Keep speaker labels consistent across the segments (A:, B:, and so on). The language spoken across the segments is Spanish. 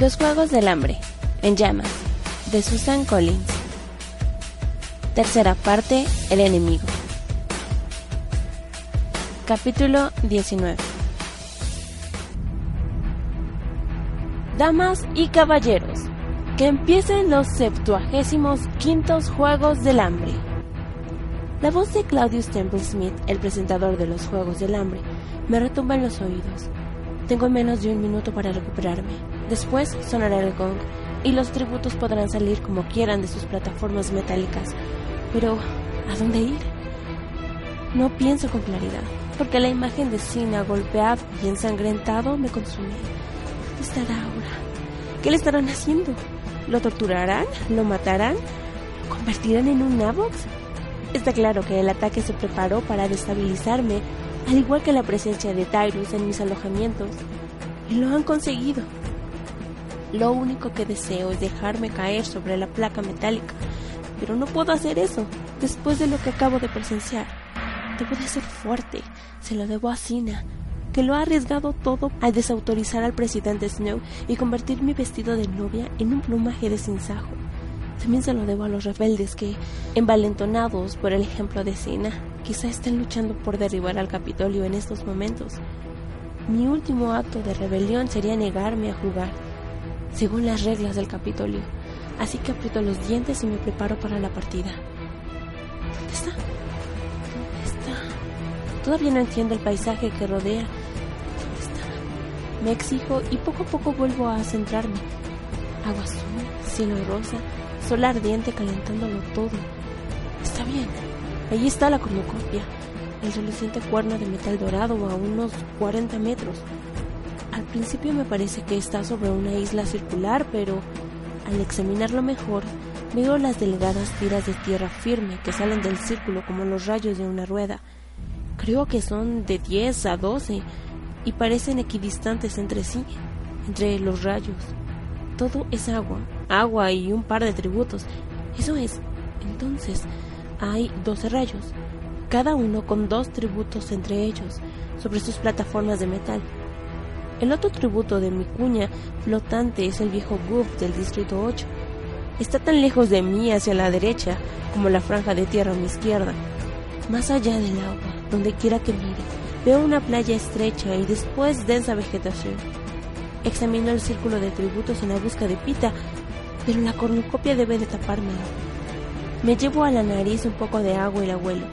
A: Los Juegos del Hambre, en llamas, de Susan Collins. Tercera parte, El enemigo. Capítulo 19. Damas y caballeros, que empiecen los septuagésimos quintos Juegos del Hambre. La voz de Claudius Temple Smith, el presentador de los Juegos del Hambre, me retumba en los oídos. Tengo menos de un minuto para recuperarme. Después sonará el gong y los tributos podrán salir como quieran de sus plataformas metálicas. Pero, ¿a dónde ir? No pienso con claridad, porque la imagen de Cena golpeado y ensangrentado me consume. ¿Dónde estará ahora? ¿Qué le estarán haciendo? ¿Lo torturarán? ¿Lo matarán? ¿Lo convertirán en un Navox? Está claro que el ataque se preparó para destabilizarme, al igual que la presencia de Tyrus en mis alojamientos. Y lo han conseguido. Lo único que deseo es dejarme caer sobre la placa metálica, pero no puedo hacer eso después de lo que acabo de presenciar. Debo de ser fuerte, se lo debo a Sina, que lo ha arriesgado todo al desautorizar al presidente Snow y convertir mi vestido de novia en un plumaje de sinsajo. También se lo debo a los rebeldes que, envalentonados por el ejemplo de Sina, quizá estén luchando por derribar al Capitolio en estos momentos. Mi último acto de rebelión sería negarme a jugar según las reglas del Capitolio. Así que aprieto los dientes y me preparo para la partida. ¿Dónde está? ¿Dónde está? Todavía no entiendo el paisaje que rodea. ¿Dónde está? Me exijo y poco a poco vuelvo a centrarme. Agua azul, cielo rosa, sol ardiente calentándolo todo. Está bien. Allí está la cornucopia, el reluciente cuerno de metal dorado a unos 40 metros. Al principio me parece que está sobre una isla circular, pero al examinarlo mejor veo las delgadas tiras de tierra firme que salen del círculo como los rayos de una rueda. Creo que son de 10 a 12 y parecen equidistantes entre sí, entre los rayos. Todo es agua, agua y un par de tributos. Eso es. Entonces, hay 12 rayos, cada uno con dos tributos entre ellos, sobre sus plataformas de metal. El otro tributo de mi cuña flotante es el viejo Goof del Distrito 8. Está tan lejos de mí hacia la derecha como la franja de tierra a mi izquierda. Más allá del agua, donde quiera que mire, veo una playa estrecha y después densa vegetación. Examino el círculo de tributos en la busca de Pita, pero la cornucopia debe de tapármelo. Me llevo a la nariz un poco de agua y la huelo.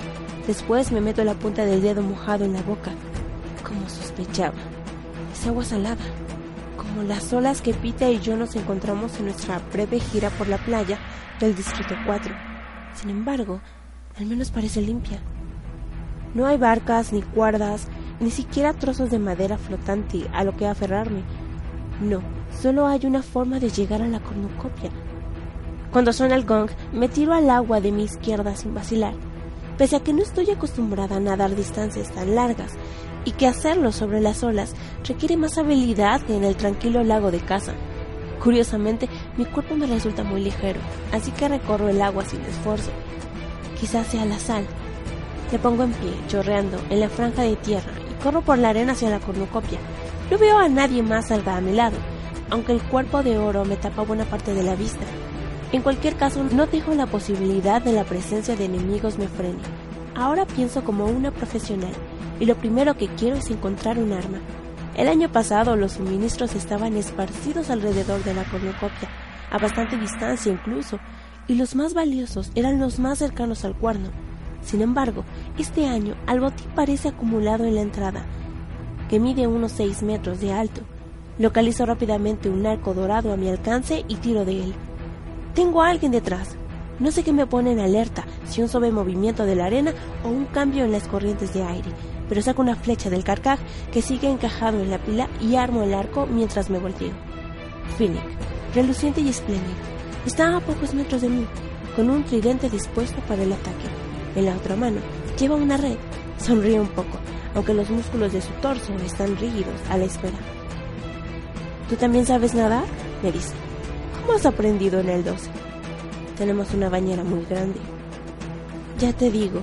A: Después me meto la punta del dedo mojado en la boca, como sospechaba es agua salada, como las olas que Pita y yo nos encontramos en nuestra breve gira por la playa del Distrito 4. Sin embargo, al menos parece limpia. No hay barcas ni cuerdas, ni siquiera trozos de madera flotante a lo que aferrarme. No, solo hay una forma de llegar a la cornucopia. Cuando suena el gong, me tiro al agua de mi izquierda sin vacilar. Pese a que no estoy acostumbrada a nadar distancias tan largas y que hacerlo sobre las olas requiere más habilidad que en el tranquilo lago de casa. Curiosamente, mi cuerpo me resulta muy ligero, así que recorro el agua sin esfuerzo. Quizás sea la sal. Me pongo en pie, chorreando, en la franja de tierra y corro por la arena hacia la cornucopia. No veo a nadie más salga a mi lado, aunque el cuerpo de oro me tapa buena parte de la vista. En cualquier caso, no dejo la posibilidad de la presencia de enemigos me frene. Ahora pienso como una profesional y lo primero que quiero es encontrar un arma. El año pasado los suministros estaban esparcidos alrededor de la cornucopia, a bastante distancia incluso, y los más valiosos eran los más cercanos al cuerno. Sin embargo, este año el botín parece acumulado en la entrada, que mide unos seis metros de alto. Localizo rápidamente un arco dorado a mi alcance y tiro de él. Tengo a alguien detrás. No sé qué me pone en alerta, si un suave movimiento de la arena o un cambio en las corrientes de aire, pero saco una flecha del carcaj que sigue encajado en la pila y armo el arco mientras me volteo. Finnick, reluciente y espléndido, está a pocos metros de mí, con un tridente dispuesto para el ataque. En la otra mano lleva una red. Sonríe un poco, aunque los músculos de su torso están rígidos a la espera. ¿Tú también sabes nadar? me dice. ¿Cómo has aprendido en el 12? Tenemos una bañera muy grande. Ya te digo,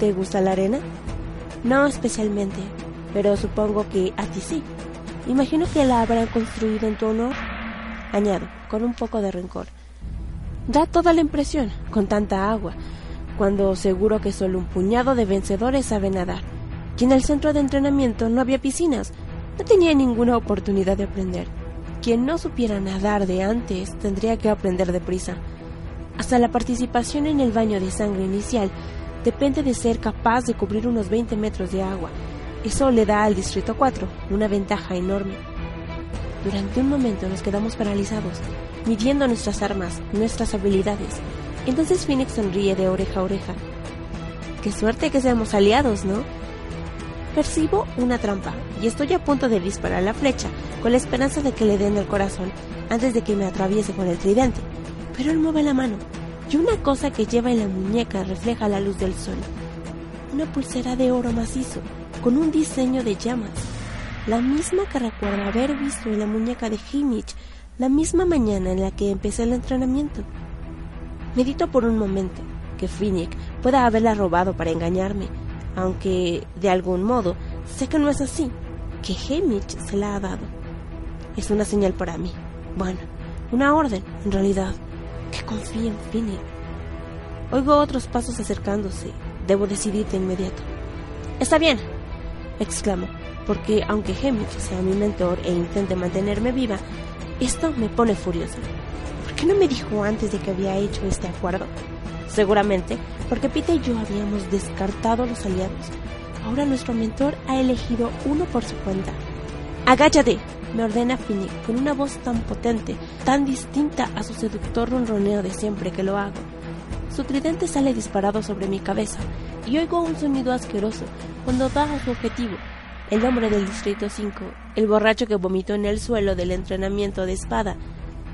A: ¿te gusta la arena? No especialmente, pero supongo que a ti sí. Imagino que la habrán construido en tu honor. Añado, con un poco de rencor. Da toda la impresión, con tanta agua, cuando seguro que solo un puñado de vencedores sabe nadar. Y en el centro de entrenamiento no había piscinas. No tenía ninguna oportunidad de aprender. Quien no supiera nadar de antes tendría que aprender deprisa. Hasta la participación en el baño de sangre inicial depende de ser capaz de cubrir unos 20 metros de agua. Eso le da al Distrito 4 una ventaja enorme. Durante un momento nos quedamos paralizados, midiendo nuestras armas, nuestras habilidades. Entonces Phoenix sonríe de oreja a oreja. Qué suerte que seamos aliados, ¿no? Percibo una trampa y estoy a punto de disparar la flecha con la esperanza de que le den el corazón antes de que me atraviese con el tridente. Pero él mueve la mano y una cosa que lleva en la muñeca refleja la luz del sol. Una pulsera de oro macizo con un diseño de llamas. La misma que recuerdo haber visto en la muñeca de Himich la misma mañana en la que empecé el entrenamiento. Medito por un momento que Finnick pueda haberla robado para engañarme, aunque de algún modo sé que no es así, que Hemich se la ha dado. Es una señal para mí. Bueno, una orden, en realidad, que confíe en Finnick. Oigo otros pasos acercándose. Debo decidir de inmediato. Está bien, exclamo, porque aunque Hemich sea mi mentor e intente mantenerme viva, esto me pone furiosa. ¿Por qué no me dijo antes de que había hecho este acuerdo? Seguramente porque Pete y yo habíamos descartado a los aliados. Ahora nuestro mentor ha elegido uno por su cuenta. Agáchate, me ordena Finnick con una voz tan potente, tan distinta a su seductor ronroneo de siempre que lo hago. Su tridente sale disparado sobre mi cabeza y oigo un sonido asqueroso cuando da a su objetivo. El hombre del Distrito 5, el borracho que vomitó en el suelo del entrenamiento de espada,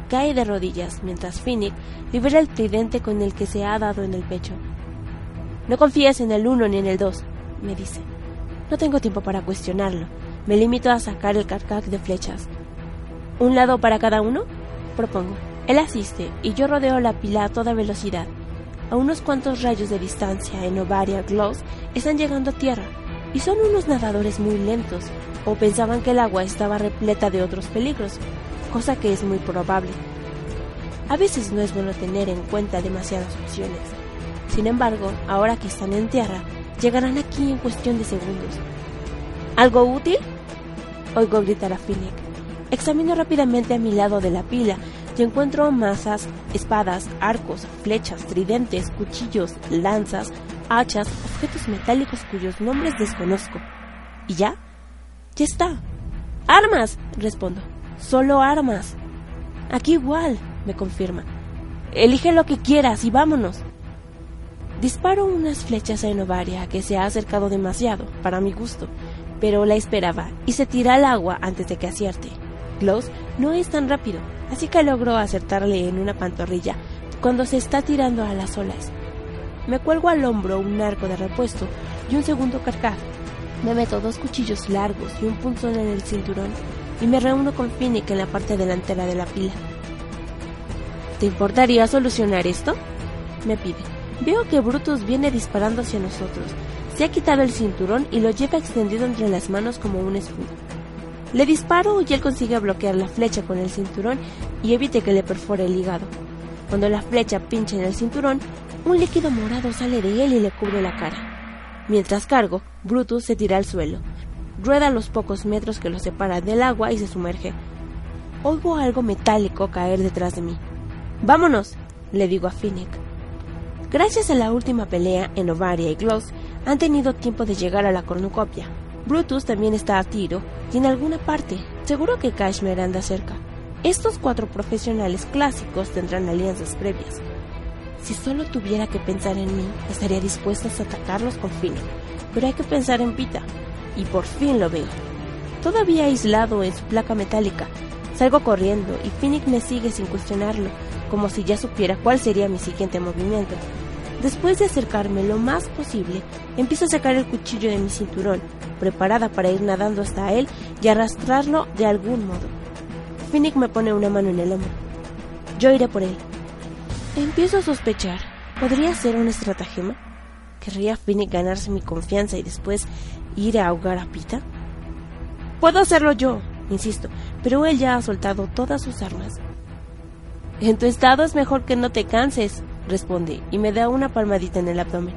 A: cae de rodillas mientras Finnick libera el tridente con el que se ha dado en el pecho. No confíes en el uno ni en el dos, me dice. No tengo tiempo para cuestionarlo. Me limito a sacar el carcac de flechas. ¿Un lado para cada uno? Propongo. Él asiste y yo rodeo la pila a toda velocidad. A unos cuantos rayos de distancia en Ovaria Gloss están llegando a tierra y son unos nadadores muy lentos o pensaban que el agua estaba repleta de otros peligros, cosa que es muy probable. A veces no es bueno tener en cuenta demasiadas opciones. Sin embargo, ahora que están en tierra, llegarán aquí en cuestión de segundos. ¿Algo útil? Oigo gritar a Finnick. Examino rápidamente a mi lado de la pila y encuentro masas, espadas, arcos, flechas, tridentes, cuchillos, lanzas, hachas, objetos metálicos cuyos nombres desconozco. ¿Y ya? Ya está. ¡Armas! respondo. Solo armas. Aquí igual, me confirma. Elige lo que quieras y vámonos. Disparo unas flechas a Enovaria que se ha acercado demasiado, para mi gusto, pero la esperaba y se tira al agua antes de que acierte. Gloss no es tan rápido, así que logro acertarle en una pantorrilla cuando se está tirando a las olas. Me cuelgo al hombro un arco de repuesto y un segundo carcaj. Me meto dos cuchillos largos y un punzón en el cinturón y me reúno con Finnick en la parte delantera de la pila. ¿Te importaría solucionar esto? Me pide. Veo que Brutus viene disparando hacia nosotros. Se ha quitado el cinturón y lo lleva extendido entre las manos como un escudo. Le disparo y él consigue bloquear la flecha con el cinturón y evite que le perfore el hígado. Cuando la flecha pincha en el cinturón, un líquido morado sale de él y le cubre la cara. Mientras cargo, Brutus se tira al suelo. Rueda los pocos metros que lo separan del agua y se sumerge. Oigo algo metálico caer detrás de mí. ¡Vámonos! le digo a Finnick. Gracias a la última pelea en Ovaria y Gloss, han tenido tiempo de llegar a la cornucopia. Brutus también está a tiro y en alguna parte. Seguro que Kashmir anda cerca. Estos cuatro profesionales clásicos tendrán alianzas previas. Si solo tuviera que pensar en mí, estaría dispuesta a atacarlos con Finnick. Pero hay que pensar en Pita. y por fin lo veo. Todavía aislado en su placa metálica, salgo corriendo y Phoenix me sigue sin cuestionarlo, como si ya supiera cuál sería mi siguiente movimiento. Después de acercarme lo más posible, empiezo a sacar el cuchillo de mi cinturón, preparada para ir nadando hasta él y arrastrarlo de algún modo. Phoenix me pone una mano en el hombro. Yo iré por él. Empiezo a sospechar. ¿Podría ser un estratagema? ¿Querría Phoenix ganarse mi confianza y después ir a ahogar a Pita? Puedo hacerlo yo, insisto, pero él ya ha soltado todas sus armas. En tu estado es mejor que no te canses, responde y me da una palmadita en el abdomen.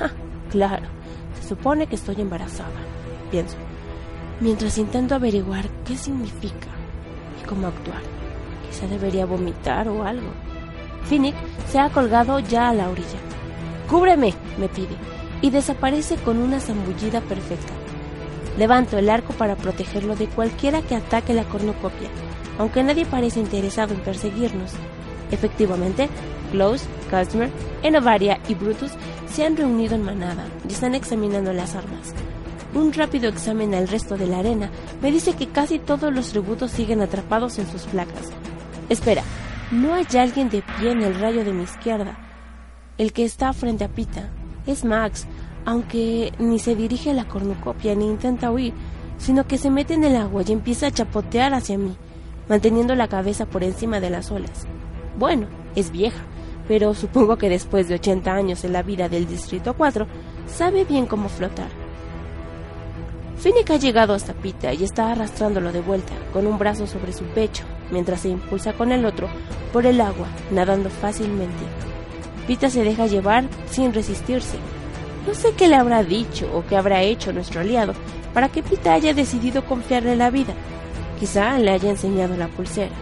A: Ah, claro, se supone que estoy embarazada, pienso, mientras intento averiguar qué significa cómo actuar. Quizá debería vomitar o algo. Phoenix se ha colgado ya a la orilla. ¡Cúbreme! me pide, y desaparece con una zambullida perfecta. Levanto el arco para protegerlo de cualquiera que ataque la cornucopia, aunque nadie parece interesado en perseguirnos. Efectivamente, Close, Customer, Enovaria y Brutus se han reunido en manada y están examinando las armas. Un rápido examen al resto de la arena me dice que casi todos los tributos siguen atrapados en sus placas. Espera, no hay alguien de pie en el rayo de mi izquierda. El que está frente a Pita es Max, aunque ni se dirige a la cornucopia ni intenta huir, sino que se mete en el agua y empieza a chapotear hacia mí, manteniendo la cabeza por encima de las olas. Bueno, es vieja, pero supongo que después de 80 años en la vida del Distrito 4, sabe bien cómo flotar. Finnick ha llegado hasta Pita y está arrastrándolo de vuelta, con un brazo sobre su pecho, mientras se impulsa con el otro por el agua, nadando fácilmente. Pita se deja llevar sin resistirse. No sé qué le habrá dicho o qué habrá hecho nuestro aliado para que Pita haya decidido confiarle la vida. Quizá le haya enseñado la pulsera,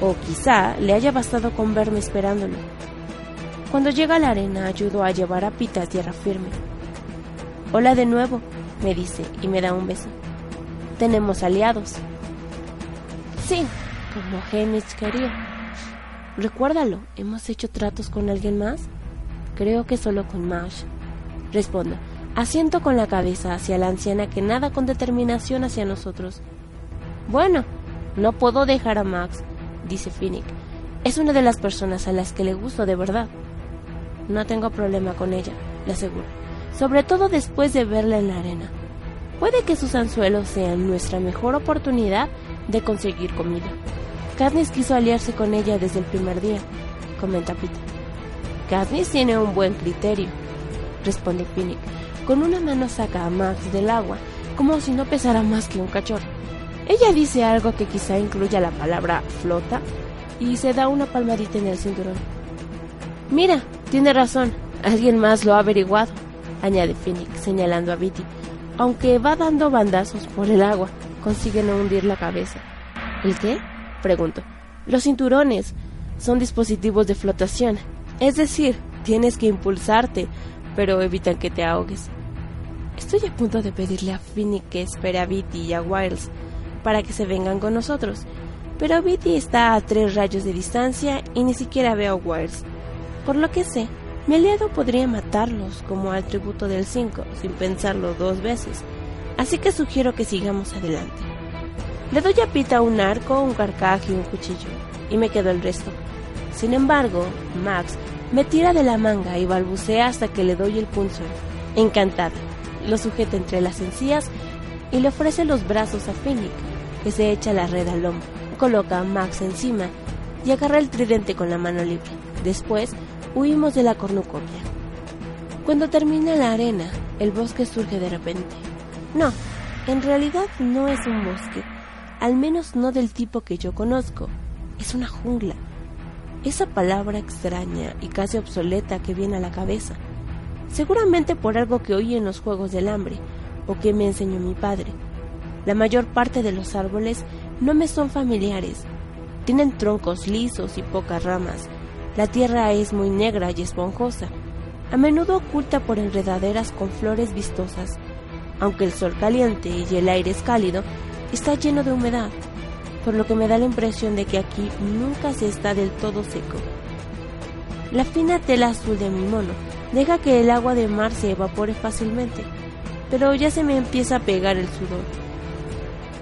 A: o quizá le haya bastado con verme esperándolo. Cuando llega a la arena ayudo a llevar a Pita a tierra firme. Hola de nuevo, me dice y me da un beso. Tenemos aliados. Sí, como Hamish quería. Recuérdalo, ¿hemos hecho tratos con alguien más? Creo que solo con Mash. Respondo, asiento con la cabeza hacia la anciana que nada con determinación hacia nosotros. Bueno, no puedo dejar a Max, dice Finnick. Es una de las personas a las que le gusto de verdad. No tengo problema con ella, le aseguro, sobre todo después de verla en la arena. Puede que sus anzuelos sean nuestra mejor oportunidad de conseguir comida. Katniss quiso aliarse con ella desde el primer día, comenta Peter. Katniss tiene un buen criterio, responde Finnick. Con una mano saca a Max del agua, como si no pesara más que un cachorro. Ella dice algo que quizá incluya la palabra flota y se da una palmadita en el cinturón. Mira, tiene razón, alguien más lo ha averiguado, añade Finnick, señalando a Bitty. Aunque va dando bandazos por el agua, consigue no hundir la cabeza. ¿El qué? Pregunto. Los cinturones son dispositivos de flotación, es decir, tienes que impulsarte, pero evitan que te ahogues. Estoy a punto de pedirle a Finny que espere a Bitty y a Wiles para que se vengan con nosotros, pero Bitty está a tres rayos de distancia y ni siquiera veo a Wiles. Por lo que sé, mi aliado podría matarlos como al tributo del 5 sin pensarlo dos veces, así que sugiero que sigamos adelante. Le doy a Pita un arco, un carcaj y un cuchillo, y me quedo el resto. Sin embargo, Max me tira de la manga y balbucea hasta que le doy el pulso. Encantada, lo sujeta entre las encías y le ofrece los brazos a Finnick, que se echa la red al hombro. Coloca a Max encima y agarra el tridente con la mano libre. Después, huimos de la cornucopia. Cuando termina la arena, el bosque surge de repente. No, en realidad no es un bosque al menos no del tipo que yo conozco. Es una jungla. Esa palabra extraña y casi obsoleta que viene a la cabeza. Seguramente por algo que oí en los Juegos del Hambre o que me enseñó mi padre. La mayor parte de los árboles no me son familiares. Tienen troncos lisos y pocas ramas. La tierra es muy negra y esponjosa, a menudo oculta por enredaderas con flores vistosas. Aunque el sol caliente y el aire es cálido, está lleno de humedad, por lo que me da la impresión de que aquí nunca se está del todo seco. La fina tela azul de mi mono deja que el agua de mar se evapore fácilmente. pero ya se me empieza a pegar el sudor.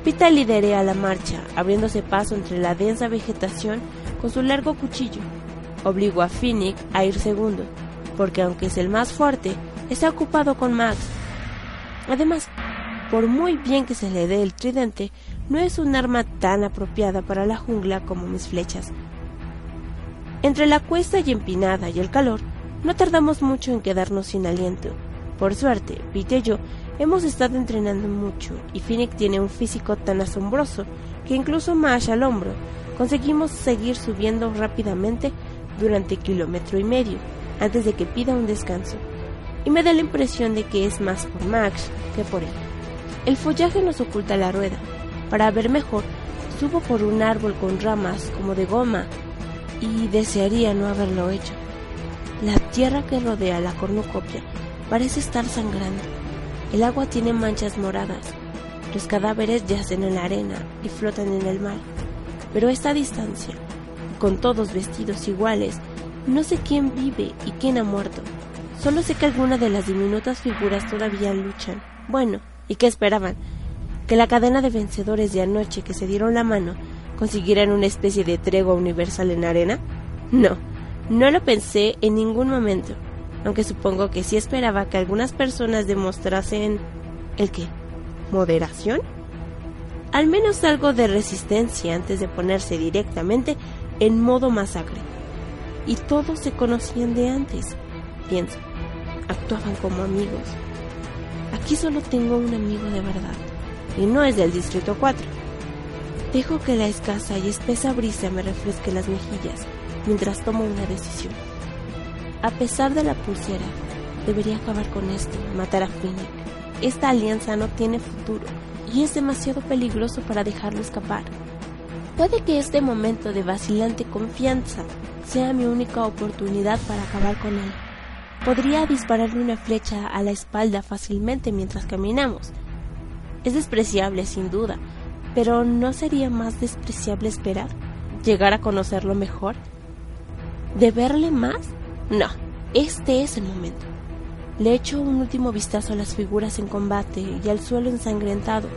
A: Pita liderea la marcha, abriéndose paso entre la densa vegetación con su largo cuchillo. Obligó a Phoenix a ir segundo, porque aunque es el más fuerte, está ocupado con Max. Además, por muy bien que se le dé el tridente, no es un arma tan apropiada para la jungla como mis flechas. Entre la cuesta y empinada y el calor, no tardamos mucho en quedarnos sin aliento. Por suerte, Pete y yo hemos estado entrenando mucho y Phoenix tiene un físico tan asombroso que incluso más al hombro conseguimos seguir subiendo rápidamente durante kilómetro y medio antes de que pida un descanso. Y me da la impresión de que es más por Max que por él. El follaje nos oculta la rueda. Para ver mejor, subo por un árbol con ramas como de goma y desearía no haberlo hecho. La tierra que rodea la cornucopia parece estar sangrando. El agua tiene manchas moradas. Los cadáveres yacen en la arena y flotan en el mar. Pero esta distancia, con todos vestidos iguales, no sé quién vive y quién ha muerto. Solo sé que algunas de las diminutas figuras todavía luchan. Bueno, ¿y qué esperaban? ¿Que la cadena de vencedores de anoche que se dieron la mano consiguieran una especie de tregua universal en arena? No, no lo pensé en ningún momento, aunque supongo que sí esperaba que algunas personas demostrasen... ¿El qué? ¿Moderación? Al menos algo de resistencia antes de ponerse directamente en modo masacre. Y todos se conocían de antes, pienso. Actuaban como amigos. Aquí solo tengo un amigo de verdad, y no es del Distrito 4. Dejo que la escasa y espesa brisa me refresque las mejillas mientras tomo una decisión. A pesar de la pulsera, debería acabar con esto, matar a Phoenix. Esta alianza no tiene futuro y es demasiado peligroso para dejarlo escapar. Puede que este momento de vacilante confianza sea mi única oportunidad para acabar con él. Podría dispararle una flecha a la espalda fácilmente mientras caminamos. Es despreciable, sin duda, pero ¿no sería más despreciable esperar? ¿Llegar a conocerlo mejor? ¿De verle más? No, este es el momento. Le echo un último vistazo a las figuras en combate y al suelo ensangrentado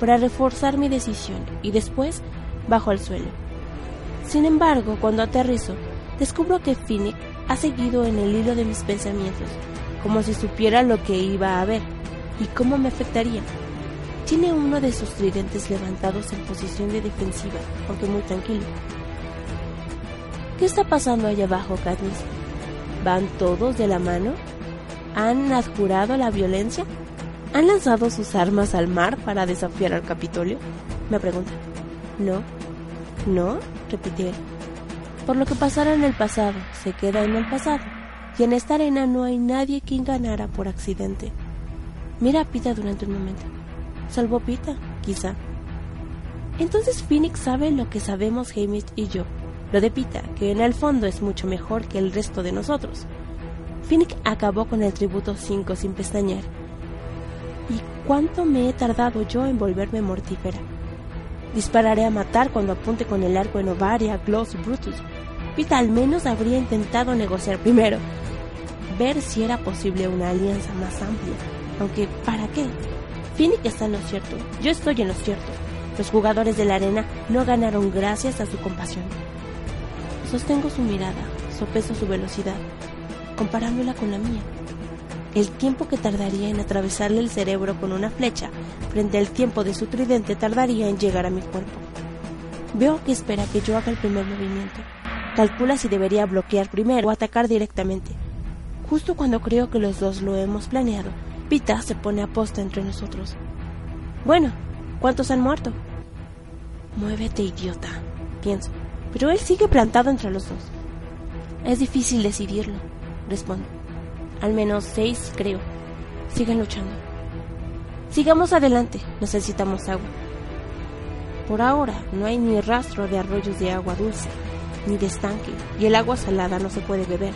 A: para reforzar mi decisión y después bajo al suelo. Sin embargo, cuando aterrizo, descubro que Phoenix ha seguido en el hilo de mis pensamientos, como si supiera lo que iba a ver y cómo me afectaría. Tiene uno de sus tridentes levantados en posición de defensiva, aunque muy tranquilo. ¿Qué está pasando allá abajo, Katniss? ¿Van todos de la mano? ¿Han adjurado la violencia? ¿Han lanzado sus armas al mar para desafiar al Capitolio? Me pregunta. No. ¿No? repitió Por lo que pasara en el pasado, se queda en el pasado. Y en esta arena no hay nadie quien ganara por accidente. Mira a Pita durante un momento. Salvó Pita, quizá. Entonces Phoenix sabe lo que sabemos Hamish y yo. Lo de Pita, que en el fondo es mucho mejor que el resto de nosotros. Phoenix acabó con el tributo 5 sin pestañear. ¿Y cuánto me he tardado yo en volverme mortífera? Dispararé a matar cuando apunte con el arco en Ovaria, Gloss Brutus. Pita al menos habría intentado negociar primero, ver si era posible una alianza más amplia. Aunque, ¿para qué? Phoenix está en lo cierto, yo estoy en lo cierto. Los jugadores de la arena no ganaron gracias a su compasión. Sostengo su mirada, sopeso su velocidad, comparándola con la mía. El tiempo que tardaría en atravesarle el cerebro con una flecha frente al tiempo de su tridente tardaría en llegar a mi cuerpo. Veo que espera que yo haga el primer movimiento. Calcula si debería bloquear primero o atacar directamente. Justo cuando creo que los dos lo hemos planeado, Pita se pone a posta entre nosotros. Bueno, ¿cuántos han muerto? Muévete, idiota, pienso, pero él sigue plantado entre los dos. Es difícil decidirlo, respondo. Al menos seis, creo. Sigan luchando. Sigamos adelante, necesitamos agua. Por ahora no hay ni rastro de arroyos de agua dulce, ni de estanque, y el agua salada no se puede beber.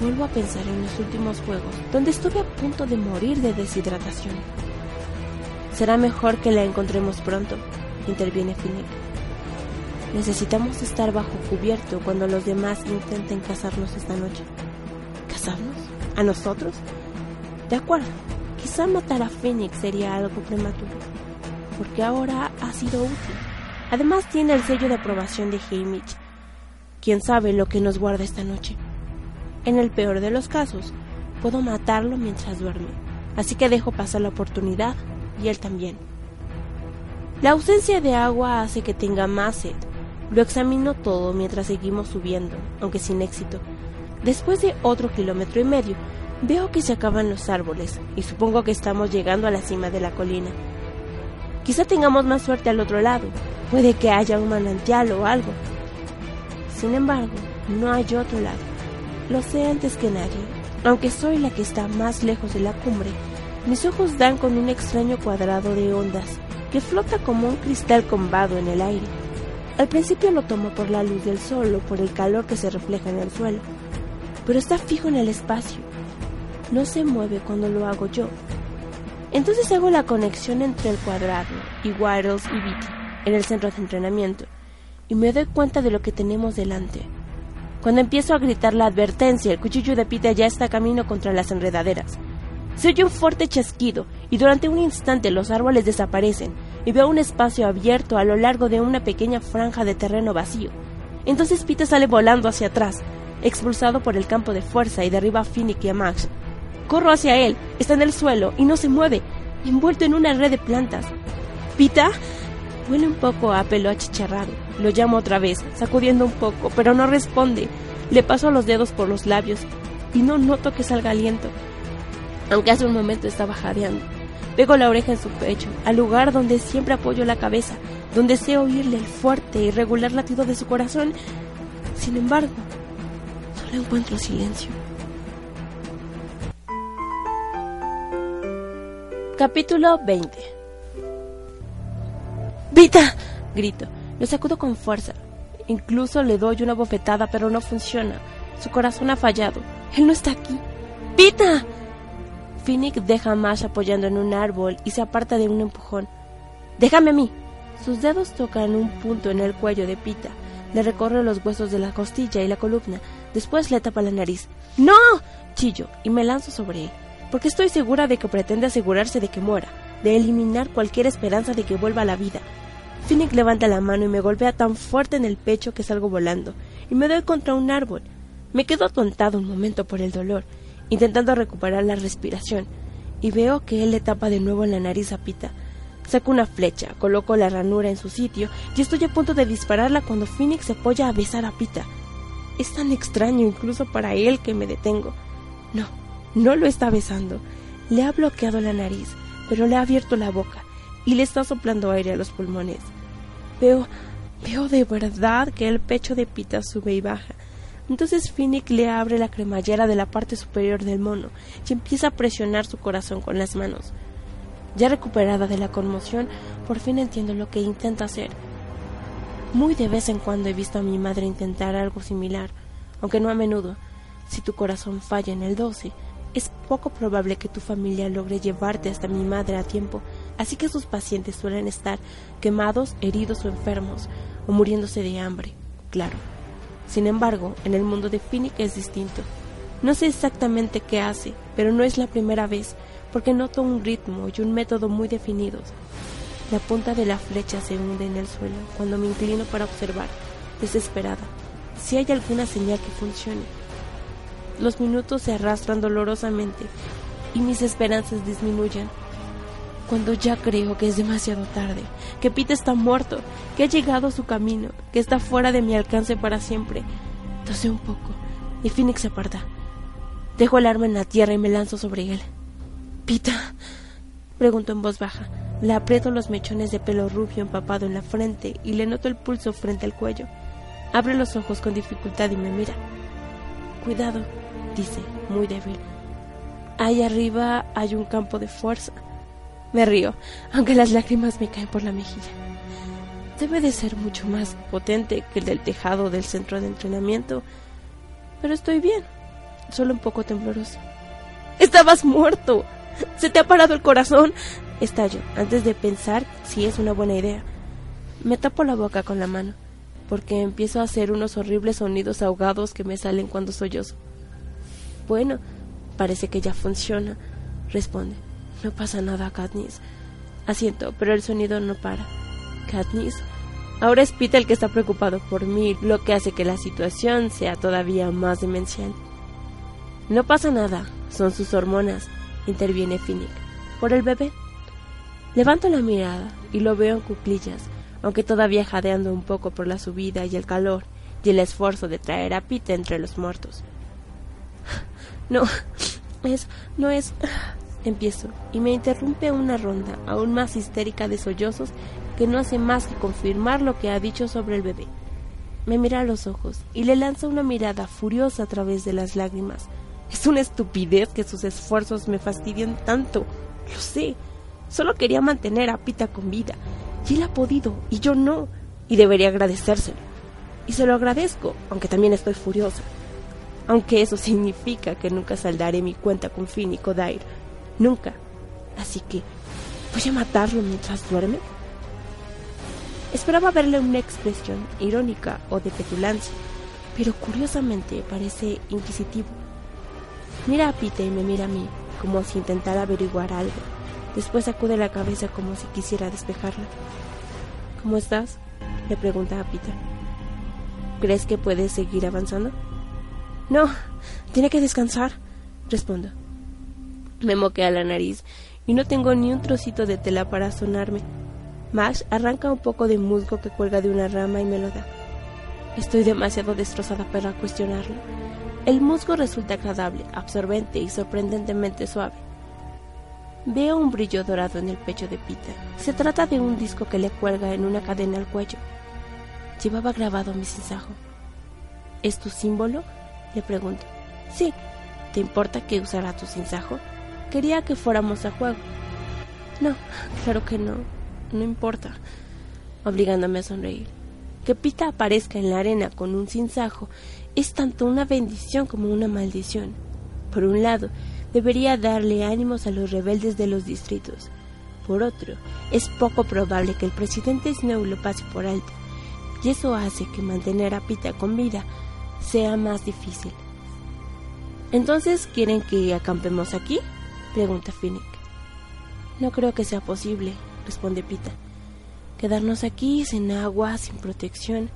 A: Vuelvo a pensar en los últimos juegos, donde estuve a punto de morir de deshidratación. Será mejor que la encontremos pronto, interviene Finnick. Necesitamos estar bajo cubierto cuando los demás intenten cazarnos esta noche. ¿Cazarnos? ¿A nosotros? De acuerdo, Quizá matar a Phoenix sería algo prematuro, porque ahora ha sido útil. Además tiene el sello de aprobación de Haymitch. Quién sabe lo que nos guarda esta noche. En el peor de los casos, puedo matarlo mientras duerme, así que dejo pasar la oportunidad y él también. La ausencia de agua hace que tenga más sed. Lo examino todo mientras seguimos subiendo, aunque sin éxito. Después de otro kilómetro y medio, veo que se acaban los árboles y supongo que estamos llegando a la cima de la colina. Quizá tengamos más suerte al otro lado. Puede que haya un manantial o algo. Sin embargo, no hay otro lado. Lo sé antes que nadie. Aunque soy la que está más lejos de la cumbre, mis ojos dan con un extraño cuadrado de ondas que flota como un cristal combado en el aire. Al principio lo tomo por la luz del sol o por el calor que se refleja en el suelo, pero está fijo en el espacio. No se mueve cuando lo hago yo. Entonces hago la conexión entre el cuadrado y Waddles y Vicky en el centro de entrenamiento y me doy cuenta de lo que tenemos delante. Cuando empiezo a gritar la advertencia, el cuchillo de Pita ya está camino contra las enredaderas. Se oye un fuerte chasquido y durante un instante los árboles desaparecen y veo un espacio abierto a lo largo de una pequeña franja de terreno vacío. Entonces Pita sale volando hacia atrás, expulsado por el campo de fuerza y derriba a Finnick y a Max. Corro hacia él, está en el suelo y no se mueve, envuelto en una red de plantas. ¿Pita? Huele un poco a pelo achicharrado. Lo llamo otra vez, sacudiendo un poco, pero no responde. Le paso los dedos por los labios y no noto que salga aliento aunque hace un momento estaba jadeando. Pego la oreja en su pecho, al lugar donde siempre apoyo la cabeza, donde sé oírle el fuerte y regular latido de su corazón. Sin embargo, solo encuentro silencio. Capítulo 20 ¡Vita! grito. Lo sacudo con fuerza. Incluso le doy una bofetada, pero no funciona. Su corazón ha fallado. Él no está aquí. ¡Vita! Finnick deja a Mash apoyando en un árbol y se aparta de un empujón. ¡Déjame a mí! Sus dedos tocan un punto en el cuello de Pita. Le recorre los huesos de la costilla y la columna. Después le tapa la nariz. ¡No! chillo y me lanzo sobre él, porque estoy segura de que pretende asegurarse de que muera, de eliminar cualquier esperanza de que vuelva a la vida. Finnick levanta la mano y me golpea tan fuerte en el pecho que salgo volando, y me doy contra un árbol. Me quedo atontado un momento por el dolor, intentando recuperar la respiración, y veo que él le tapa de nuevo la nariz a Pita. Saco una flecha, coloco la ranura en su sitio y estoy a punto de dispararla cuando Phoenix se apoya a besar a Pita. Es tan extraño incluso para él que me detengo. No, no lo está besando. Le ha bloqueado la nariz, pero le ha abierto la boca y le está soplando aire a los pulmones. Veo, veo de verdad que el pecho de Pita sube y baja entonces Finnick le abre la cremallera de la parte superior del mono y empieza a presionar su corazón con las manos. Ya recuperada de la conmoción, por fin entiendo lo que intenta hacer. Muy de vez en cuando he visto a mi madre intentar algo similar, aunque no a menudo. Si tu corazón falla en el 12, es poco probable que tu familia logre llevarte hasta mi madre a tiempo, así que sus pacientes suelen estar quemados, heridos o enfermos, o muriéndose de hambre, claro. Sin embargo, en el mundo de Finnick es distinto. No sé exactamente qué hace, pero no es la primera vez, porque noto un ritmo y un método muy definidos. La punta de la flecha se hunde en el suelo cuando me inclino para observar, desesperada, si hay alguna señal que funcione. Los minutos se arrastran dolorosamente y mis esperanzas disminuyen cuando ya creo que es demasiado tarde, que Pete está muerto, que ha llegado a su camino, que está fuera de mi alcance para siempre. Tosé un poco y Phoenix se aparta. Dejo el arma en la tierra y me lanzo sobre él. Pita, pregunto en voz baja. Le aprieto los mechones de pelo rubio empapado en la frente y le noto el pulso frente al cuello. Abre los ojos con dificultad y me mira. Cuidado, dice, muy débil. Ahí arriba hay un campo de fuerza. Me río, aunque las lágrimas me caen por la mejilla. Debe de ser mucho más potente que el del tejado del centro de entrenamiento, pero estoy bien, solo un poco tembloroso. ¡Estabas muerto! ¡Se te ha parado el corazón! Estallo, antes de pensar si es una buena idea. Me tapo la boca con la mano, porque empiezo a hacer unos horribles sonidos ahogados que me salen cuando sollozo. Bueno, parece que ya funciona, responde. No pasa nada, Katniss. Asiento, pero el sonido no para. Katniss. Ahora es Pita el que está preocupado por mí, lo que hace que la situación sea todavía más demencial. No pasa nada, son sus hormonas, interviene Finnick. ¿Por el bebé? Levanto la mirada y lo veo en cuclillas, aunque todavía jadeando un poco por la subida y el calor y el esfuerzo de traer a Pita entre los muertos. No, es, no es... Empiezo, y me interrumpe una ronda aún más histérica de sollozos que no hace más que confirmar lo que ha dicho sobre el bebé. Me mira a los ojos y le lanza una mirada furiosa a través de las lágrimas. Es una estupidez que sus esfuerzos me fastidien tanto. Lo sé. Solo quería mantener a Pita con vida. Y él ha podido, y yo no. Y debería agradecérselo. Y se lo agradezco, aunque también estoy furiosa. Aunque eso significa que nunca saldaré mi cuenta con Finn y Kodair. Nunca. Así que, ¿voy a matarlo mientras duerme? Esperaba verle una expresión irónica o de petulancia, pero curiosamente parece inquisitivo. Mira a Pita y me mira a mí, como si intentara averiguar algo. Después sacude la cabeza como si quisiera despejarla. ¿Cómo estás? le pregunta a Pita. ¿Crees que puedes seguir avanzando? No, tiene que descansar, respondo. Me moquea la nariz y no tengo ni un trocito de tela para sonarme. Max arranca un poco de musgo que cuelga de una rama y me lo da. Estoy demasiado destrozada para cuestionarlo. El musgo resulta agradable, absorbente y sorprendentemente suave. Veo un brillo dorado en el pecho de Peter. Se trata de un disco que le cuelga en una cadena al cuello. Llevaba grabado mi sinsajo. ¿Es tu símbolo? Le pregunto. Sí. ¿Te importa que usara tu sinsajo? Quería que fuéramos a juego. No, claro que no. No importa. Obligándome a sonreír. Que Pita aparezca en la arena con un sinsajo es tanto una bendición como una maldición. Por un lado, debería darle ánimos a los rebeldes de los distritos. Por otro, es poco probable que el presidente Snow lo pase por alto, y eso hace que mantener a Pita con vida sea más difícil. ¿Entonces quieren que acampemos aquí? pregunta Finnick. No creo que sea posible, responde Pita. Quedarnos aquí sin agua, sin protección.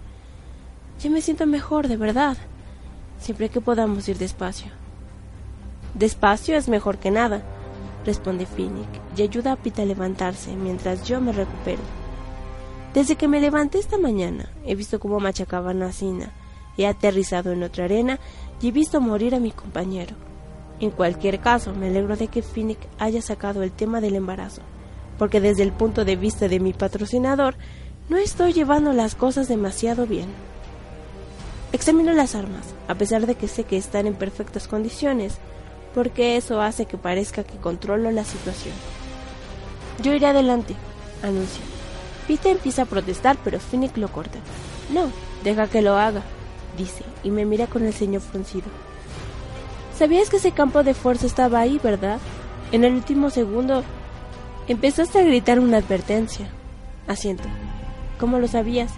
A: Ya me siento mejor, de verdad. Siempre que podamos ir despacio. Despacio es mejor que nada, responde Finnick y ayuda a Pita a levantarse mientras yo me recupero. Desde que me levanté esta mañana, he visto cómo machacaban a Sina, he aterrizado en otra arena y he visto morir a mi compañero. En cualquier caso, me alegro de que Finnick haya sacado el tema del embarazo, porque desde el punto de vista de mi patrocinador, no estoy llevando las cosas demasiado bien. Examino las armas, a pesar de que sé que están en perfectas condiciones, porque eso hace que parezca que controlo la situación. Yo iré adelante, anuncio. Peter empieza a protestar, pero Finnick lo corta. No, deja que lo haga, dice, y me mira con el ceño fruncido. Sabías que ese campo de fuerza estaba ahí, ¿verdad? En el último segundo empezaste a gritar una advertencia. Asiento. ¿Cómo lo sabías?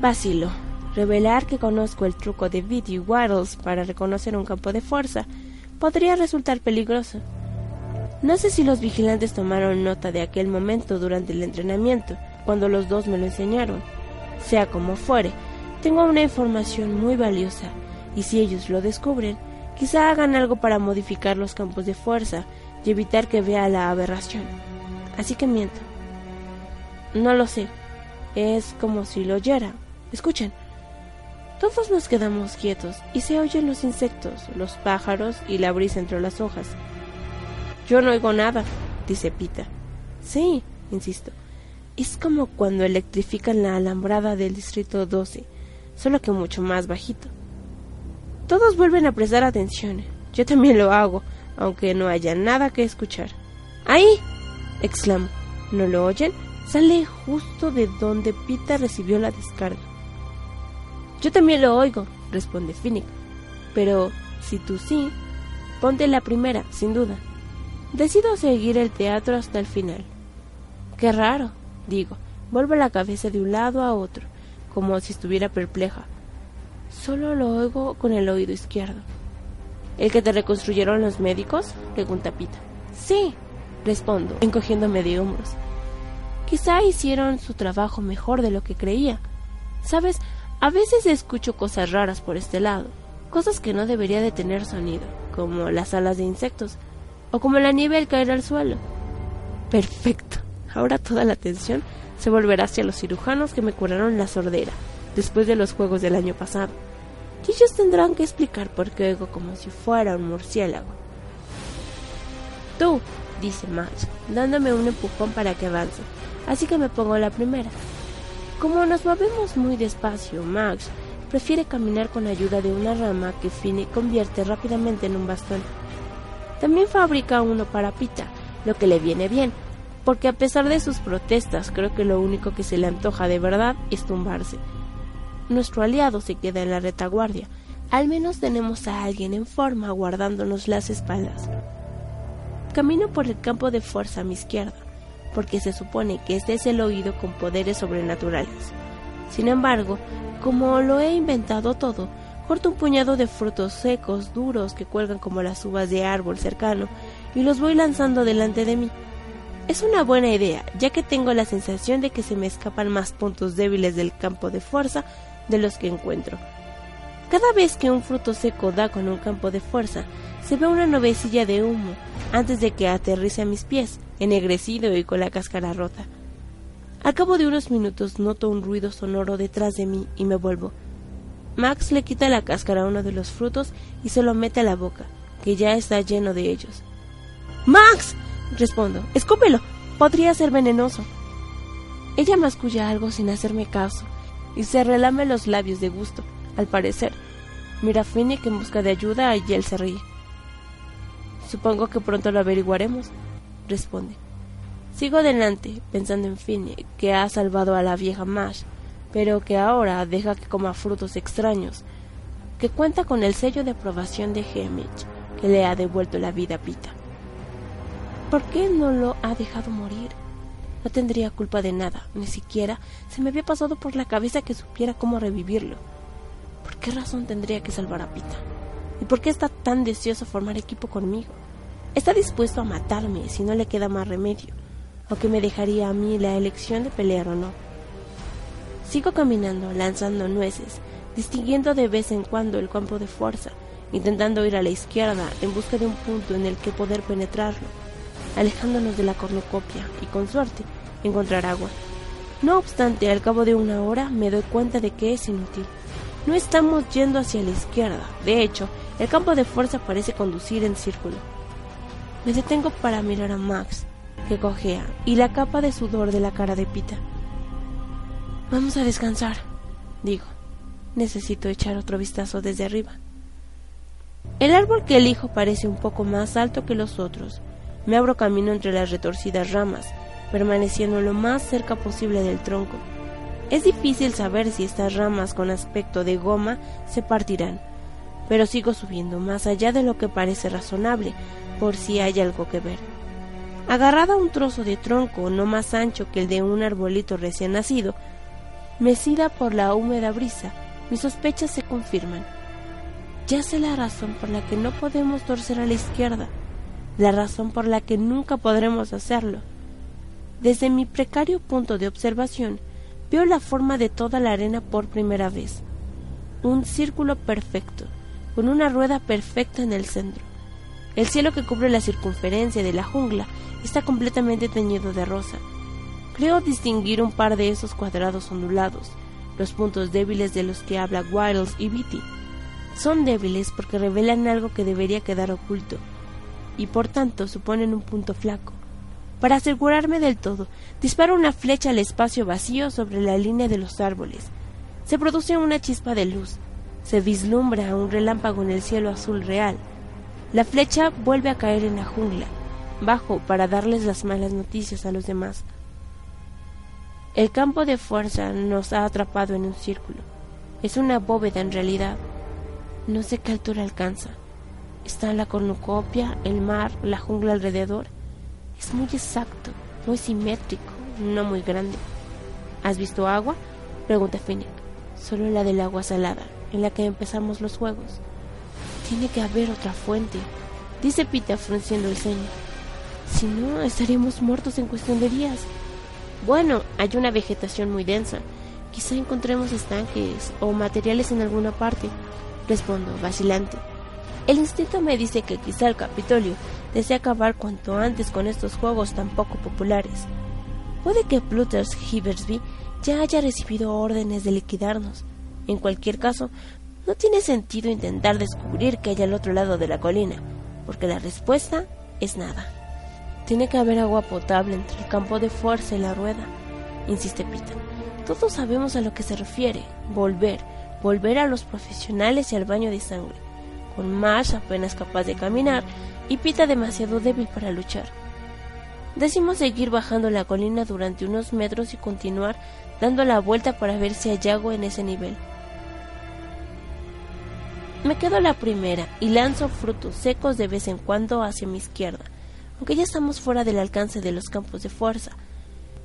A: Vacilo. Revelar que conozco el truco de Beatty Waddles para reconocer un campo de fuerza podría resultar peligroso. No sé si los vigilantes tomaron nota de aquel momento durante el entrenamiento, cuando los dos me lo enseñaron. Sea como fuere, tengo una información muy valiosa, y si ellos lo descubren, quizá hagan algo para modificar los campos de fuerza y evitar que vea la aberración. Así que miento. No lo sé. Es como si lo oyera. Escuchen. Todos nos quedamos quietos y se oyen los insectos, los pájaros y la brisa entre las hojas. Yo no oigo nada, dice Pita. Sí, insisto. Es como cuando electrifican la alambrada del distrito 12, solo que mucho más bajito. Todos vuelven a prestar atención. Yo también lo hago, aunque no haya nada que escuchar. ¡Ahí! exclamo. ¿No lo oyen? Sale justo de donde Pita recibió la descarga. Yo también lo oigo, responde Finnick. Pero si tú sí, ponte la primera, sin duda. Decido seguir el teatro hasta el final. Qué raro, digo. Vuelvo la cabeza de un lado a otro, como si estuviera perpleja. Solo lo oigo con el oído izquierdo. ¿El que te reconstruyeron los médicos? pregunta Pita. Sí, respondo, encogiéndome de hombros. Quizá hicieron su trabajo mejor de lo que creía. Sabes, a veces escucho cosas raras por este lado, cosas que no debería de tener sonido, como las alas de insectos, o como la nieve al caer al suelo. Perfecto. Ahora toda la atención se volverá hacia los cirujanos que me curaron la sordera después de los juegos del año pasado. Y ellos tendrán que explicar por qué oigo como si fuera un murciélago. Tú, dice Max, dándome un empujón para que avance, así que me pongo la primera. Como nos movemos muy despacio, Max prefiere caminar con ayuda de una rama que Fini convierte rápidamente en un bastón. También fabrica uno para Pita, lo que le viene bien, porque a pesar de sus protestas creo que lo único que se le antoja de verdad es tumbarse. Nuestro aliado se queda en la retaguardia, al menos tenemos a alguien en forma guardándonos las espaldas. Camino por el campo de fuerza a mi izquierda, porque se supone que este es el oído con poderes sobrenaturales. Sin embargo, como lo he inventado todo, corto un puñado de frutos secos, duros, que cuelgan como las uvas de árbol cercano, y los voy lanzando delante de mí. Es una buena idea, ya que tengo la sensación de que se me escapan más puntos débiles del campo de fuerza de los que encuentro. Cada vez que un fruto seco da con un campo de fuerza, se ve una nubecilla de humo antes de que aterrice a mis pies, ennegrecido y con la cáscara rota. Al cabo de unos minutos noto un ruido sonoro detrás de mí y me vuelvo. Max le quita la cáscara a uno de los frutos y se lo mete a la boca, que ya está lleno de ellos. ¡Max! respondo. Escúpelo. Podría ser venenoso. Ella masculla algo sin hacerme caso y se relame los labios de gusto, al parecer. Mira a Finnick en busca de ayuda y él se ríe. Supongo que pronto lo averiguaremos, responde. Sigo adelante, pensando en Finnick, que ha salvado a la vieja Mash, pero que ahora deja que coma frutos extraños, que cuenta con el sello de aprobación de Hemich, que le ha devuelto la vida a Pita. ¿Por qué no lo ha dejado morir? No tendría culpa de nada, ni siquiera se me había pasado por la cabeza que supiera cómo revivirlo. ¿Por qué razón tendría que salvar a Pita? ¿Y por qué está tan deseoso formar equipo conmigo? Está dispuesto a matarme si no le queda más remedio, o que me dejaría a mí la elección de pelear o no. Sigo caminando, lanzando nueces, distinguiendo de vez en cuando el campo de fuerza, intentando ir a la izquierda en busca de un punto en el que poder penetrarlo alejándonos de la cornucopia y con suerte encontrar agua. No obstante, al cabo de una hora me doy cuenta de que es inútil. No estamos yendo hacia la izquierda. De hecho, el campo de fuerza parece conducir en círculo. Me detengo para mirar a Max, que cojea, y la capa de sudor de la cara de Pita. Vamos a descansar, digo. Necesito echar otro vistazo desde arriba. El árbol que elijo parece un poco más alto que los otros, me abro camino entre las retorcidas ramas, permaneciendo lo más cerca posible del tronco. Es difícil saber si estas ramas con aspecto de goma se partirán, pero sigo subiendo más allá de lo que parece razonable, por si hay algo que ver. Agarrada a un trozo de tronco no más ancho que el de un arbolito recién nacido, mecida por la húmeda brisa, mis sospechas se confirman. Ya sé la razón por la que no podemos torcer a la izquierda la razón por la que nunca podremos hacerlo. Desde mi precario punto de observación, veo la forma de toda la arena por primera vez. Un círculo perfecto, con una rueda perfecta en el centro. El cielo que cubre la circunferencia de la jungla está completamente teñido de rosa. Creo distinguir un par de esos cuadrados ondulados, los puntos débiles de los que habla Wiles y Beatty. Son débiles porque revelan algo que debería quedar oculto, y por tanto suponen un punto flaco. Para asegurarme del todo, disparo una flecha al espacio vacío sobre la línea de los árboles. Se produce una chispa de luz. Se vislumbra un relámpago en el cielo azul real. La flecha vuelve a caer en la jungla. Bajo para darles las malas noticias a los demás. El campo de fuerza nos ha atrapado en un círculo. Es una bóveda en realidad. No sé qué altura alcanza. Está la cornucopia, el mar, la jungla alrededor. Es muy exacto, muy simétrico, no muy grande. ¿Has visto agua? Pregunta Finnick. Solo la del agua salada, en la que empezamos los juegos. Tiene que haber otra fuente, dice Pita frunciendo el ceño. Si no, estaríamos muertos en cuestión de días. Bueno, hay una vegetación muy densa. Quizá encontremos estanques o materiales en alguna parte. Respondo, vacilante. El instinto me dice que quizá el Capitolio desea acabar cuanto antes con estos juegos tan poco populares. Puede que Plutters Hiversby ya haya recibido órdenes de liquidarnos. En cualquier caso, no tiene sentido intentar descubrir qué hay al otro lado de la colina, porque la respuesta es nada. Tiene que haber agua potable entre el campo de fuerza y la rueda, insiste Pita. Todos sabemos a lo que se refiere. Volver, volver a los profesionales y al baño de sangre. Con Marsh apenas capaz de caminar y Pita demasiado débil para luchar. Decimos seguir bajando la colina durante unos metros y continuar dando la vuelta para ver si hay agua en ese nivel. Me quedo la primera y lanzo frutos secos de vez en cuando hacia mi izquierda, aunque ya estamos fuera del alcance de los campos de fuerza.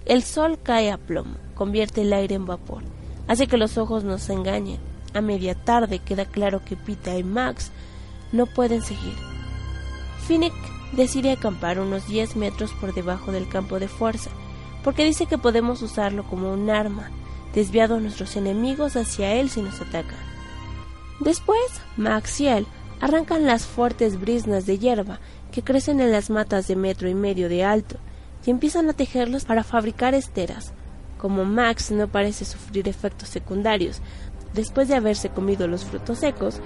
A: El sol cae a plomo, convierte el aire en vapor, hace que los ojos nos engañen. A media tarde queda claro que Pita y Max no pueden seguir. Finnick decide acampar unos 10 metros por debajo del campo de fuerza, porque dice que podemos usarlo como un arma, desviado a nuestros enemigos hacia él si nos atacan. Después, Max y él arrancan las fuertes brisnas de hierba que crecen en las matas de metro y medio de alto y empiezan a tejerlos para fabricar esteras. Como Max no parece sufrir efectos secundarios después de haberse comido los frutos secos,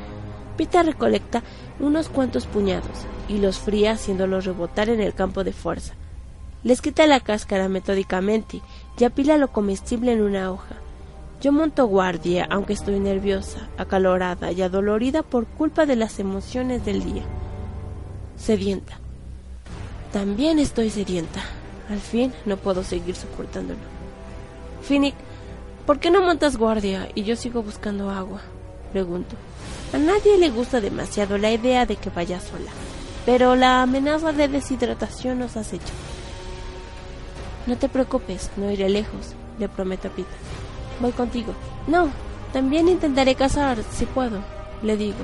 A: Pita recolecta unos cuantos puñados y los fría haciéndolos rebotar en el campo de fuerza. Les quita la cáscara metódicamente y apila lo comestible en una hoja. Yo monto guardia, aunque estoy nerviosa, acalorada y adolorida por culpa de las emociones del día. Sedienta. También estoy sedienta. Al fin no puedo seguir soportándolo. Finnick, ¿por qué no montas guardia y yo sigo buscando agua? Pregunto. A nadie le gusta demasiado la idea de que vaya sola, pero la amenaza de deshidratación nos acecha. No te preocupes, no iré lejos, le prometo a Pita. Voy contigo. No, también intentaré cazar, si puedo, le digo,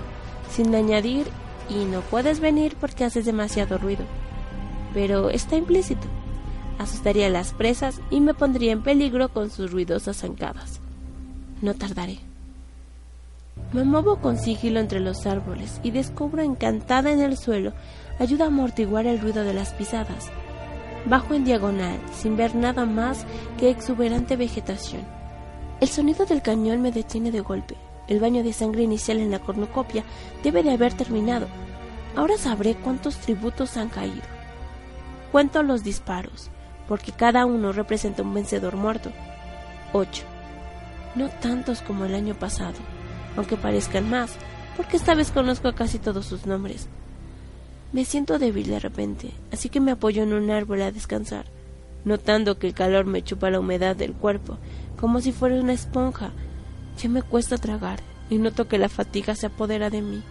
A: sin añadir, y no puedes venir porque haces demasiado ruido. Pero está implícito. Asustaría a las presas y me pondría en peligro con sus ruidosas zancadas. No tardaré. Me muevo con sigilo entre los árboles y descubro encantada en el suelo ayuda a amortiguar el ruido de las pisadas. Bajo en diagonal, sin ver nada más que exuberante vegetación. El sonido del cañón me detiene de golpe. El baño de sangre inicial en la cornucopia debe de haber terminado. Ahora sabré cuántos tributos han caído. Cuento los disparos, porque cada uno representa un vencedor muerto. Ocho. No tantos como el año pasado, aunque parezcan más, porque esta vez conozco a casi todos sus nombres. Me siento débil de repente, así que me apoyo en un árbol a descansar, notando que el calor me chupa la humedad del cuerpo como si fuera una esponja. Ya me cuesta tragar y noto que la fatiga se apodera de mí.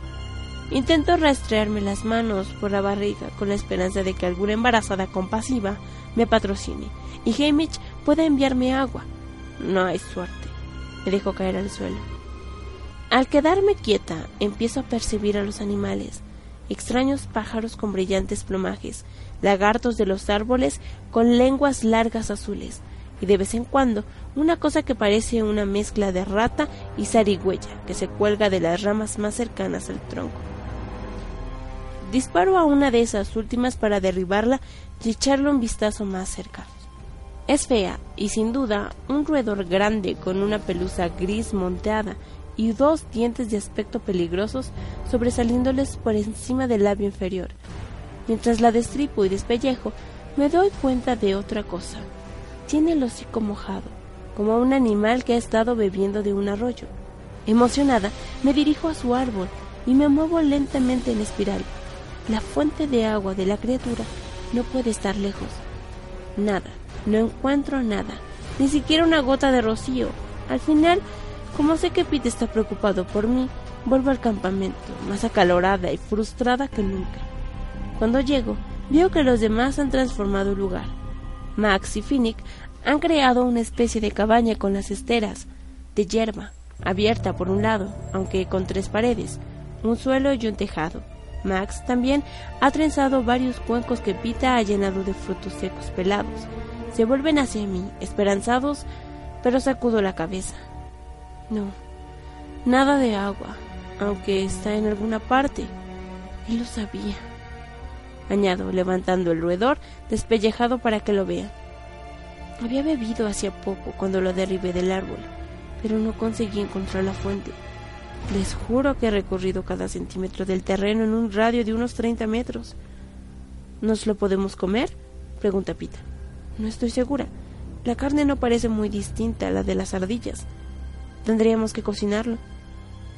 A: Intento rastrearme las manos por la barriga con la esperanza de que alguna embarazada compasiva me patrocine y Hamish pueda enviarme agua. No hay suerte. Me dejo caer al suelo. Al quedarme quieta, empiezo a percibir a los animales, extraños pájaros con brillantes plumajes, lagartos de los árboles con lenguas largas azules, y de vez en cuando una cosa que parece una mezcla de rata y zarigüeya que se cuelga de las ramas más cercanas al tronco. Disparo a una de esas últimas para derribarla y echarle un vistazo más cerca. Es fea y sin duda un roedor grande con una pelusa gris monteada y dos dientes de aspecto peligrosos sobresaliéndoles por encima del labio inferior. Mientras la destripo y despellejo, me doy cuenta de otra cosa. Tiene el hocico mojado, como un animal que ha estado bebiendo de un arroyo. Emocionada, me dirijo a su árbol y me muevo lentamente en espiral. La fuente de agua de la criatura no puede estar lejos. Nada, no encuentro nada, ni siquiera una gota de rocío. Al final, como sé que Pete está preocupado por mí, vuelvo al campamento, más acalorada y frustrada que nunca. Cuando llego, veo que los demás han transformado el lugar. Max y Finnick han creado una especie de cabaña con las esteras, de hierba, abierta por un lado, aunque con tres paredes, un suelo y un tejado. Max también ha trenzado varios cuencos que Pita ha llenado de frutos secos pelados. Se vuelven hacia mí, esperanzados, pero sacudo la cabeza. No, nada de agua, aunque está en alguna parte. Él lo sabía. Añado, levantando el roedor despellejado para que lo vea. Había bebido hacía poco cuando lo derribé del árbol, pero no conseguí encontrar la fuente. Les juro que he recorrido cada centímetro del terreno en un radio de unos 30 metros. ¿Nos lo podemos comer? pregunta Pita. No estoy segura. La carne no parece muy distinta a la de las ardillas. Tendríamos que cocinarlo.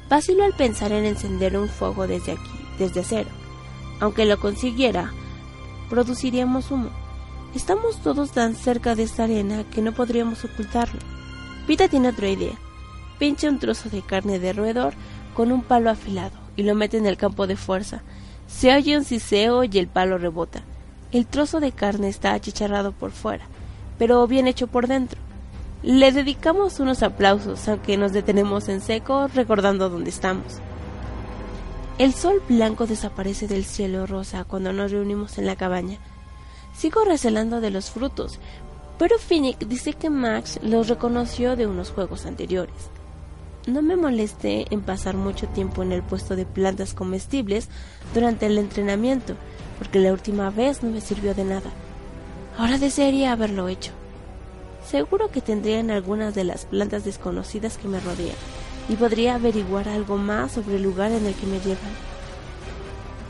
A: Vacilo al pensar en encender un fuego desde aquí, desde cero. Aunque lo consiguiera, produciríamos humo. Estamos todos tan cerca de esta arena que no podríamos ocultarlo. Pita tiene otra idea. Pincha un trozo de carne de roedor con un palo afilado y lo mete en el campo de fuerza. Se oye un siseo y el palo rebota. El trozo de carne está achicharrado por fuera, pero bien hecho por dentro. Le dedicamos unos aplausos, aunque nos detenemos en seco recordando dónde estamos. El sol blanco desaparece del cielo rosa cuando nos reunimos en la cabaña. Sigo recelando de los frutos, pero Finnick dice que Max los reconoció de unos juegos anteriores. No me molesté en pasar mucho tiempo en el puesto de plantas comestibles durante el entrenamiento, porque la última vez no me sirvió de nada. Ahora desearía haberlo hecho. Seguro que tendrían algunas de las plantas desconocidas que me rodean y podría averiguar algo más sobre el lugar en el que me llevan.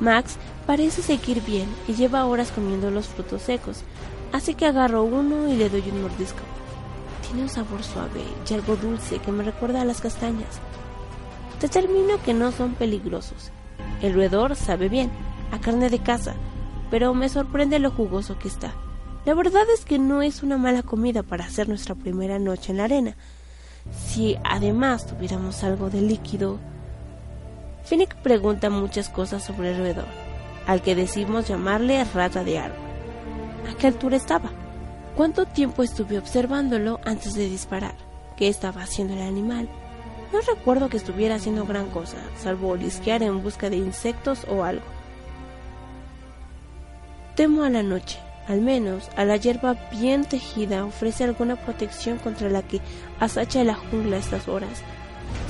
A: Max parece seguir bien y lleva horas comiendo los frutos secos, así que agarro uno y le doy un mordisco. Tiene un sabor suave y algo dulce que me recuerda a las castañas. Determino que no son peligrosos. El roedor sabe bien, a carne de caza, pero me sorprende lo jugoso que está. La verdad es que no es una mala comida para hacer nuestra primera noche en la arena. Si además tuviéramos algo de líquido. Finnick pregunta muchas cosas sobre el roedor, al que decimos llamarle rata de árbol. ¿A qué altura estaba? ¿Cuánto tiempo estuve observándolo antes de disparar? ¿Qué estaba haciendo el animal? No recuerdo que estuviera haciendo gran cosa, salvo olisquear en busca de insectos o algo. Temo a la noche, al menos a la hierba bien tejida ofrece alguna protección contra la que asacha la jungla a estas horas.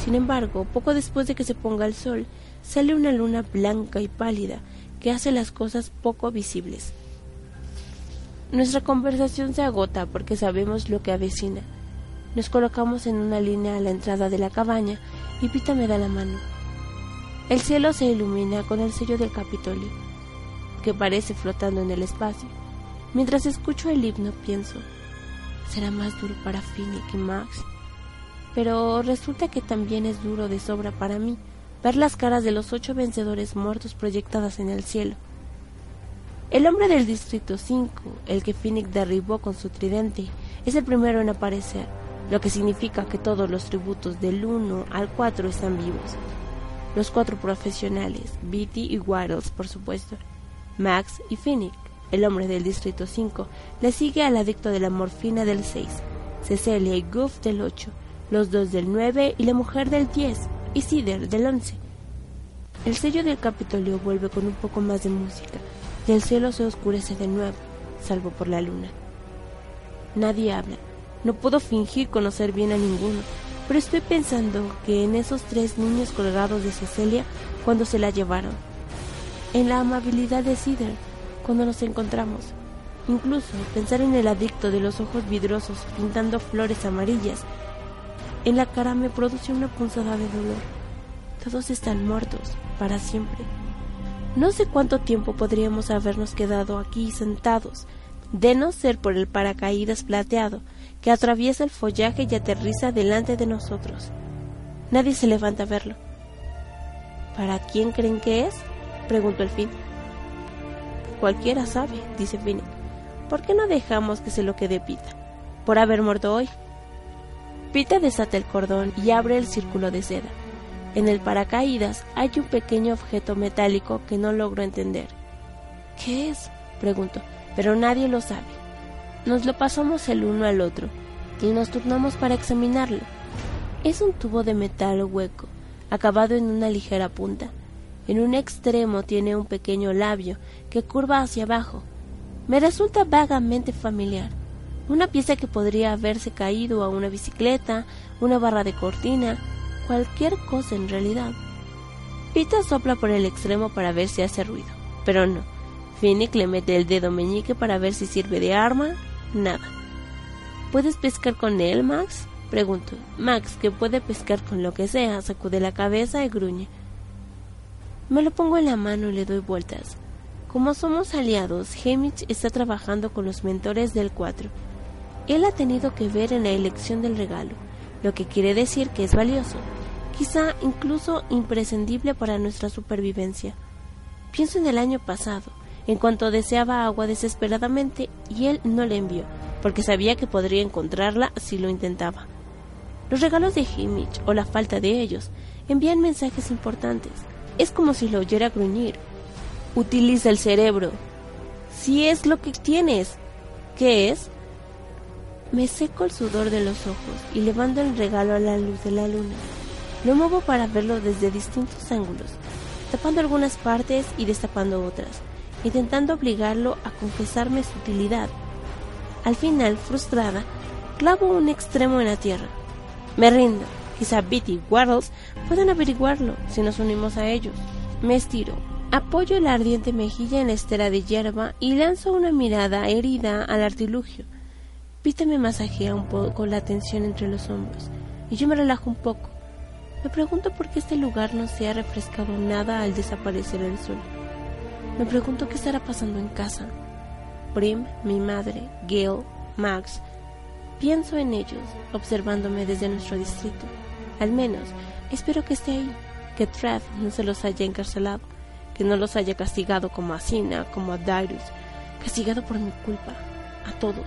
A: Sin embargo, poco después de que se ponga el sol, sale una luna blanca y pálida que hace las cosas poco visibles. Nuestra conversación se agota porque sabemos lo que avecina. Nos colocamos en una línea a la entrada de la cabaña y Pita me da la mano. El cielo se ilumina con el sello del Capitolio, que parece flotando en el espacio. Mientras escucho el himno pienso, será más duro para Finnick y Max. Pero resulta que también es duro de sobra para mí ver las caras de los ocho vencedores muertos proyectadas en el cielo. El hombre del Distrito 5, el que Finnick derribó con su tridente, es el primero en aparecer, lo que significa que todos los tributos del 1 al 4 están vivos. Los cuatro profesionales, Beatty y Waddles, por supuesto, Max y Finnick, el hombre del Distrito 5, le sigue al adicto de la morfina del 6, Cecilia y Goof del 8, los dos del 9 y la mujer del 10, y Cider del 11. El sello del Capitolio vuelve con un poco más de música, y el cielo se oscurece de nuevo, salvo por la luna. Nadie habla. No puedo fingir conocer bien a ninguno, pero estoy pensando que en esos tres niños colgados de Cecilia cuando se la llevaron, en la amabilidad de Cider cuando nos encontramos, incluso pensar en el adicto de los ojos vidrosos pintando flores amarillas, en la cara me produce una punzada de dolor. Todos están muertos, para siempre. No sé cuánto tiempo podríamos habernos quedado aquí sentados, de no ser por el paracaídas plateado que atraviesa el follaje y aterriza delante de nosotros. Nadie se levanta a verlo. ¿Para quién creen que es? preguntó el fin. Cualquiera sabe, dice Finnick. ¿Por qué no dejamos que se lo quede Pita? Por haber muerto hoy. Pita desata el cordón y abre el círculo de seda. En el paracaídas hay un pequeño objeto metálico que no logro entender. ¿Qué es? pregunto, pero nadie lo sabe. Nos lo pasamos el uno al otro y nos turnamos para examinarlo. Es un tubo de metal hueco, acabado en una ligera punta. En un extremo tiene un pequeño labio que curva hacia abajo. Me resulta vagamente familiar. Una pieza que podría haberse caído a una bicicleta, una barra de cortina, cualquier cosa en realidad. Pita sopla por el extremo para ver si hace ruido, pero no. Finnick le mete el dedo meñique para ver si sirve de arma. Nada. ¿Puedes pescar con él, Max? Pregunto. Max, que puede pescar con lo que sea, sacude la cabeza y gruñe. Me lo pongo en la mano y le doy vueltas. Como somos aliados, Hamish está trabajando con los mentores del 4. Él ha tenido que ver en la elección del regalo, lo que quiere decir que es valioso, quizá incluso imprescindible para nuestra supervivencia. Pienso en el año pasado, en cuanto deseaba agua desesperadamente y él no le envió, porque sabía que podría encontrarla si lo intentaba. Los regalos de Hamish, o la falta de ellos, envían mensajes importantes. Es como si lo oyera gruñir. Utiliza el cerebro. Si es lo que tienes. ¿Qué es? Me seco el sudor de los ojos y levanto el regalo a la luz de la luna. Lo muevo para verlo desde distintos ángulos, tapando algunas partes y destapando otras, intentando obligarlo a confesarme su utilidad. Al final, frustrada, clavo un extremo en la tierra. Me rindo. Quizá Bitty Waddles puedan averiguarlo si nos unimos a ellos. Me estiro, apoyo la ardiente mejilla en la estera de hierba y lanzo una mirada herida al artilugio. Pita me masajea un poco la tensión entre los hombros y yo me relajo un poco. Me pregunto por qué este lugar no se ha refrescado nada al desaparecer el sol. Me pregunto qué estará pasando en casa. Prim, mi madre, Gail, Max. Pienso en ellos, observándome desde nuestro distrito. Al menos, espero que esté ahí, que Trev no se los haya encarcelado, que no los haya castigado como a Sina, como a Darius, castigado por mi culpa, a todos.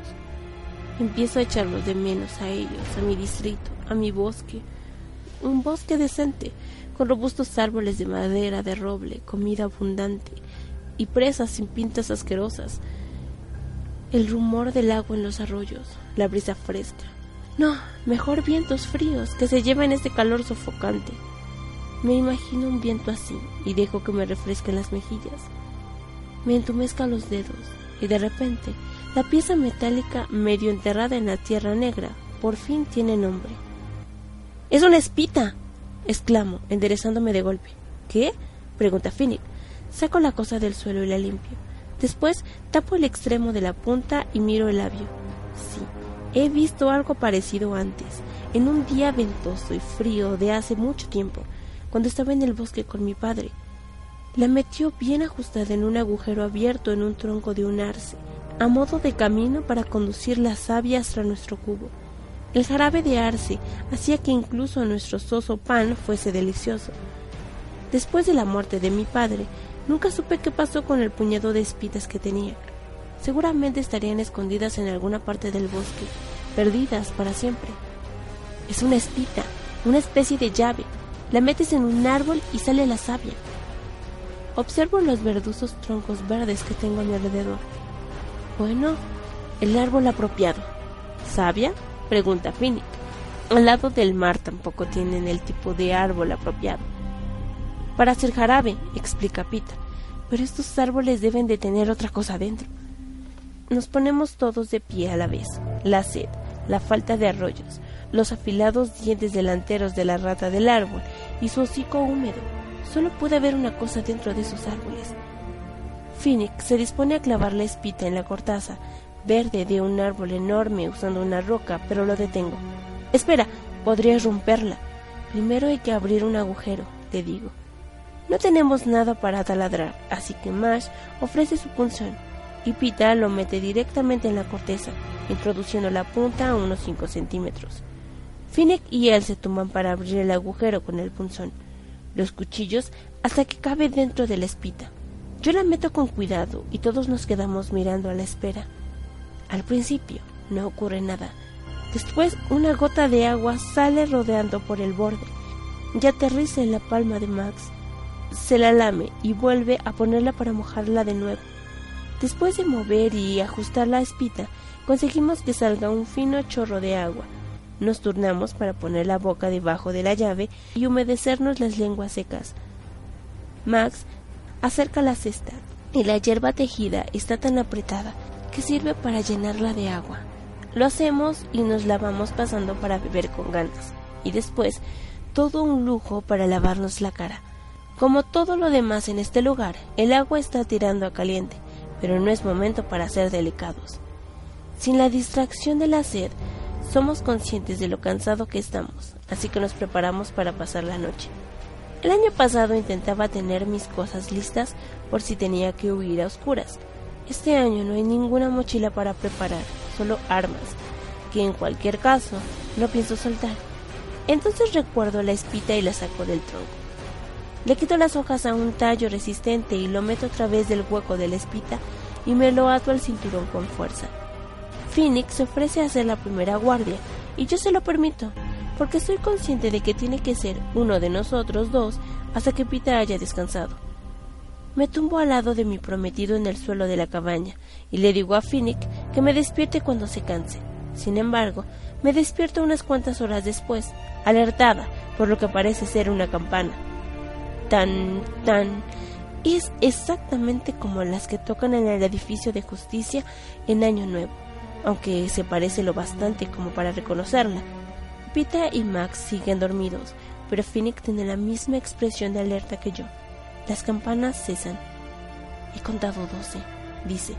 A: Empiezo a echarlos de menos a ellos, a mi distrito, a mi bosque. Un bosque decente, con robustos árboles de madera de roble, comida abundante y presas sin pintas asquerosas. El rumor del agua en los arroyos, la brisa fresca, no, mejor vientos fríos que se lleven este calor sofocante. Me imagino un viento así y dejo que me refresquen las mejillas. Me entumezca los dedos y de repente la pieza metálica medio enterrada en la tierra negra por fin tiene nombre. ¡Es una espita! exclamo, enderezándome de golpe. ¿Qué? pregunta Finnick. Saco la cosa del suelo y la limpio. Después tapo el extremo de la punta y miro el labio. Sí, He visto algo parecido antes, en un día ventoso y frío de hace mucho tiempo, cuando estaba en el bosque con mi padre. La metió bien ajustada en un agujero abierto en un tronco de un arce, a modo de camino para conducir la savia hasta nuestro cubo. El jarabe de arce hacía que incluso nuestro soso pan fuese delicioso. Después de la muerte de mi padre, nunca supe qué pasó con el puñado de espitas que tenía. Seguramente estarían escondidas en alguna parte del bosque, perdidas para siempre. Es una espita, una especie de llave. La metes en un árbol y sale la savia. Observo los verdosos troncos verdes que tengo a mi alrededor. Bueno, el árbol apropiado. ¿Savia? Pregunta Finnick. Al lado del mar tampoco tienen el tipo de árbol apropiado. Para hacer jarabe, explica Pita. Pero estos árboles deben de tener otra cosa dentro. Nos ponemos todos de pie a la vez. La sed, la falta de arroyos, los afilados dientes delanteros de la rata del árbol y su hocico húmedo. Solo puede haber una cosa dentro de esos árboles. Finnick se dispone a clavar la espita en la cortaza verde de un árbol enorme usando una roca, pero lo detengo. Espera, podrías romperla. Primero hay que abrir un agujero, te digo. No tenemos nada para taladrar, así que Mash ofrece su punzón y Pita lo mete directamente en la corteza, introduciendo la punta a unos 5 centímetros. Finnick y él se toman para abrir el agujero con el punzón, los cuchillos hasta que cabe dentro de la espita. Yo la meto con cuidado y todos nos quedamos mirando a la espera. Al principio no ocurre nada. Después una gota de agua sale rodeando por el borde y aterriza en la palma de Max. Se la lame y vuelve a ponerla para mojarla de nuevo. Después de mover y ajustar la espita, conseguimos que salga un fino chorro de agua. Nos turnamos para poner la boca debajo de la llave y humedecernos las lenguas secas. Max acerca la cesta y la hierba tejida está tan apretada que sirve para llenarla de agua. Lo hacemos y nos lavamos pasando para beber con ganas. Y después, todo un lujo para lavarnos la cara. Como todo lo demás en este lugar, el agua está tirando a caliente, pero no es momento para ser delicados. Sin la distracción de la sed, somos conscientes de lo cansado que estamos, así que nos preparamos para pasar la noche. El año pasado intentaba tener mis cosas listas por si tenía que huir a oscuras. Este año no hay ninguna mochila para preparar, solo armas, que en cualquier caso no pienso soltar. Entonces recuerdo la espita y la saco del tronco. Le quito las hojas a un tallo resistente y lo meto a través del hueco de la espita y me lo ato al cinturón con fuerza. Phoenix se ofrece a hacer la primera guardia y yo se lo permito, porque estoy consciente de que tiene que ser uno de nosotros dos hasta que Peter haya descansado. Me tumbo al lado de mi prometido en el suelo de la cabaña y le digo a Phoenix que me despierte cuando se canse. Sin embargo, me despierto unas cuantas horas después, alertada por lo que parece ser una campana. Tan, tan... Es exactamente como las que tocan en el edificio de justicia en Año Nuevo, aunque se parece lo bastante como para reconocerla. Pita y Max siguen dormidos, pero Phoenix tiene la misma expresión de alerta que yo. Las campanas cesan. He contado doce, dice.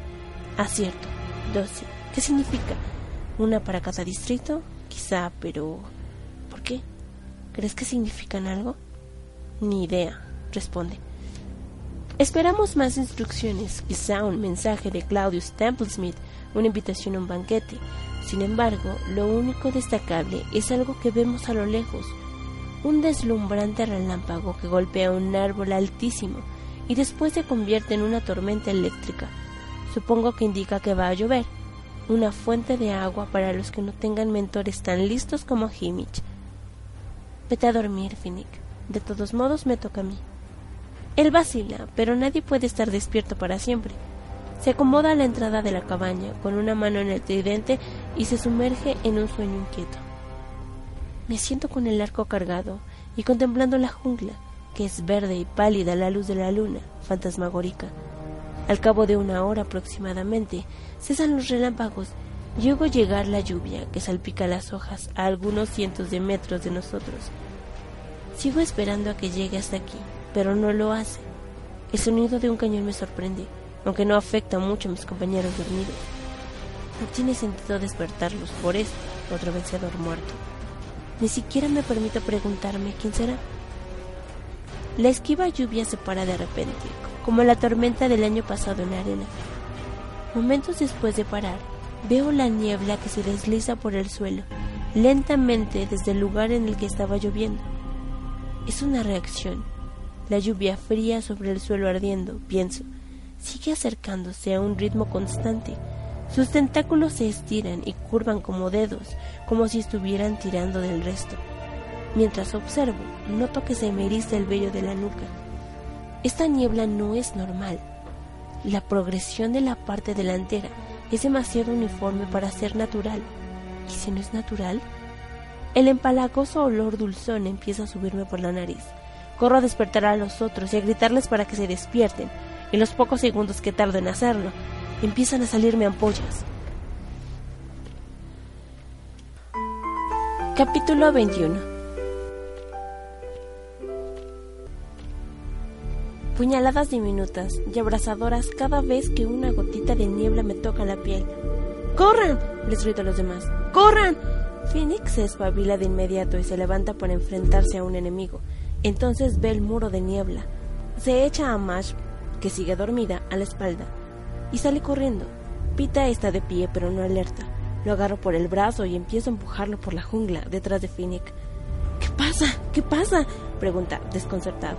A: Acierto, doce. ¿Qué significa? ¿Una para cada distrito? Quizá, pero... ¿Por qué? ¿Crees que significan algo? Ni idea, responde. Esperamos más instrucciones, quizá un mensaje de Claudius Templesmith, una invitación a un banquete. Sin embargo, lo único destacable es algo que vemos a lo lejos, un deslumbrante relámpago que golpea un árbol altísimo y después se convierte en una tormenta eléctrica. Supongo que indica que va a llover. Una fuente de agua para los que no tengan mentores tan listos como Himich. Vete a dormir, Finnick. De todos modos me toca a mí. Él vacila, pero nadie puede estar despierto para siempre. Se acomoda a la entrada de la cabaña, con una mano en el tridente, y se sumerge en un sueño inquieto. Me siento con el arco cargado y contemplando la jungla, que es verde y pálida a la luz de la luna, fantasmagórica. Al cabo de una hora aproximadamente, cesan los relámpagos y oigo llegar la lluvia que salpica las hojas a algunos cientos de metros de nosotros. Sigo esperando a que llegue hasta aquí, pero no lo hace. El sonido de un cañón me sorprende, aunque no afecta mucho a mis compañeros dormidos. No tiene sentido despertarlos por esto, otro vencedor muerto. Ni siquiera me permito preguntarme quién será. La esquiva lluvia se para de repente, como la tormenta del año pasado en la arena. Momentos después de parar, veo la niebla que se desliza por el suelo, lentamente desde el lugar en el que estaba lloviendo. Es una reacción. La lluvia fría sobre el suelo ardiendo, pienso, sigue acercándose a un ritmo constante sus tentáculos se estiran y curvan como dedos, como si estuvieran tirando del resto. Mientras observo, noto que se me eriza el vello de la nuca. Esta niebla no es normal. La progresión de la parte delantera es demasiado uniforme para ser natural. ¿Y si no es natural? El empalagoso olor dulzón empieza a subirme por la nariz. Corro a despertar a los otros y a gritarles para que se despierten. En los pocos segundos que tardo en hacerlo, empiezan a salirme ampollas. Capítulo 21 Puñaladas diminutas y abrasadoras cada vez que una gotita de niebla me toca la piel. ¡Corran! les grito a los demás. ¡Corran! Phoenix se espabila de inmediato y se levanta para enfrentarse a un enemigo. Entonces ve el muro de niebla. Se echa a Mash, que sigue dormida, a la espalda y sale corriendo. Pita está de pie pero no alerta. Lo agarro por el brazo y empiezo a empujarlo por la jungla detrás de Finnick. ¿Qué pasa? ¿Qué pasa? pregunta, desconcertado.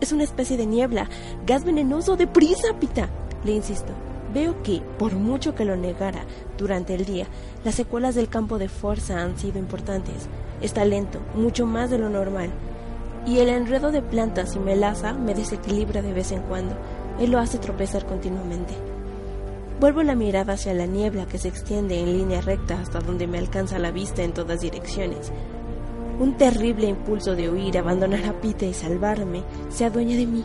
A: Es una especie de niebla, gas venenoso, deprisa, Pita. Le insisto. Veo que, por mucho que lo negara durante el día, las secuelas del campo de fuerza han sido importantes. Está lento, mucho más de lo normal. Y el enredo de plantas y melaza me desequilibra de vez en cuando. Él lo hace tropezar continuamente. Vuelvo la mirada hacia la niebla que se extiende en línea recta hasta donde me alcanza la vista en todas direcciones. Un terrible impulso de huir, abandonar a Pita y salvarme se adueña de mí.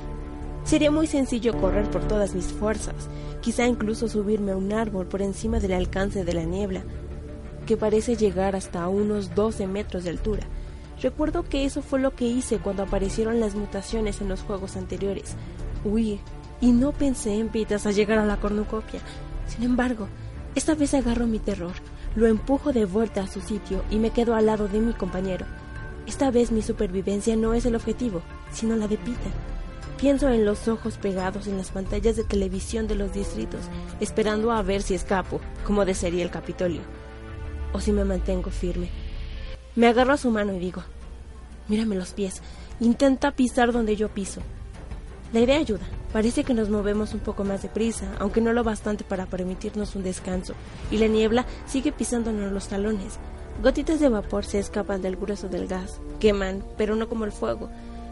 A: Sería muy sencillo correr por todas mis fuerzas, quizá incluso subirme a un árbol por encima del alcance de la niebla, que parece llegar hasta unos 12 metros de altura. Recuerdo que eso fue lo que hice cuando aparecieron las mutaciones en los juegos anteriores, huir, y no pensé en pitas a llegar a la cornucopia. Sin embargo, esta vez agarro mi terror, lo empujo de vuelta a su sitio y me quedo al lado de mi compañero. Esta vez mi supervivencia no es el objetivo, sino la de Peter. Pienso en los ojos pegados en las pantallas de televisión de los distritos, esperando a ver si escapo, como desearía el Capitolio, o si me mantengo firme. Me agarro a su mano y digo, mírame los pies, intenta pisar donde yo piso. La idea ayuda. Parece que nos movemos un poco más deprisa, aunque no lo bastante para permitirnos un descanso, y la niebla sigue pisándonos los talones. Gotitas de vapor se escapan del grueso del gas, queman, pero no como el fuego.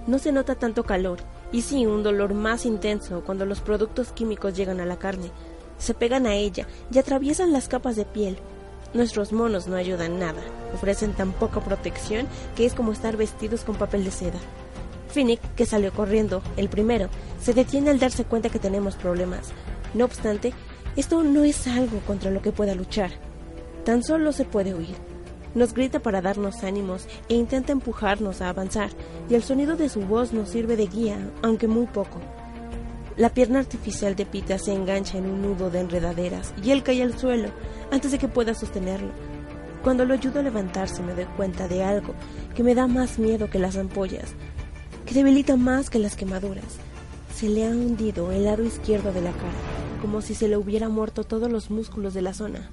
A: No se nota tanto calor, y sí un dolor más intenso cuando los productos químicos llegan a la carne. Se pegan a ella y atraviesan las capas de piel, Nuestros monos no ayudan nada, ofrecen tan poca protección que es como estar vestidos con papel de seda. Finnick, que salió corriendo, el primero, se detiene al darse cuenta que tenemos problemas. No obstante, esto no es algo contra lo que pueda luchar. Tan solo se puede huir. Nos grita para darnos ánimos e intenta empujarnos a avanzar, y el sonido de su voz nos sirve de guía, aunque muy poco. La pierna artificial de Pita se engancha en un nudo de enredaderas y él cae al suelo antes de que pueda sostenerlo. Cuando lo ayudo a levantarse me doy cuenta de algo que me da más miedo que las ampollas, que debilita más que las quemaduras. Se le ha hundido el lado izquierdo de la cara, como si se le hubiera muerto todos los músculos de la zona.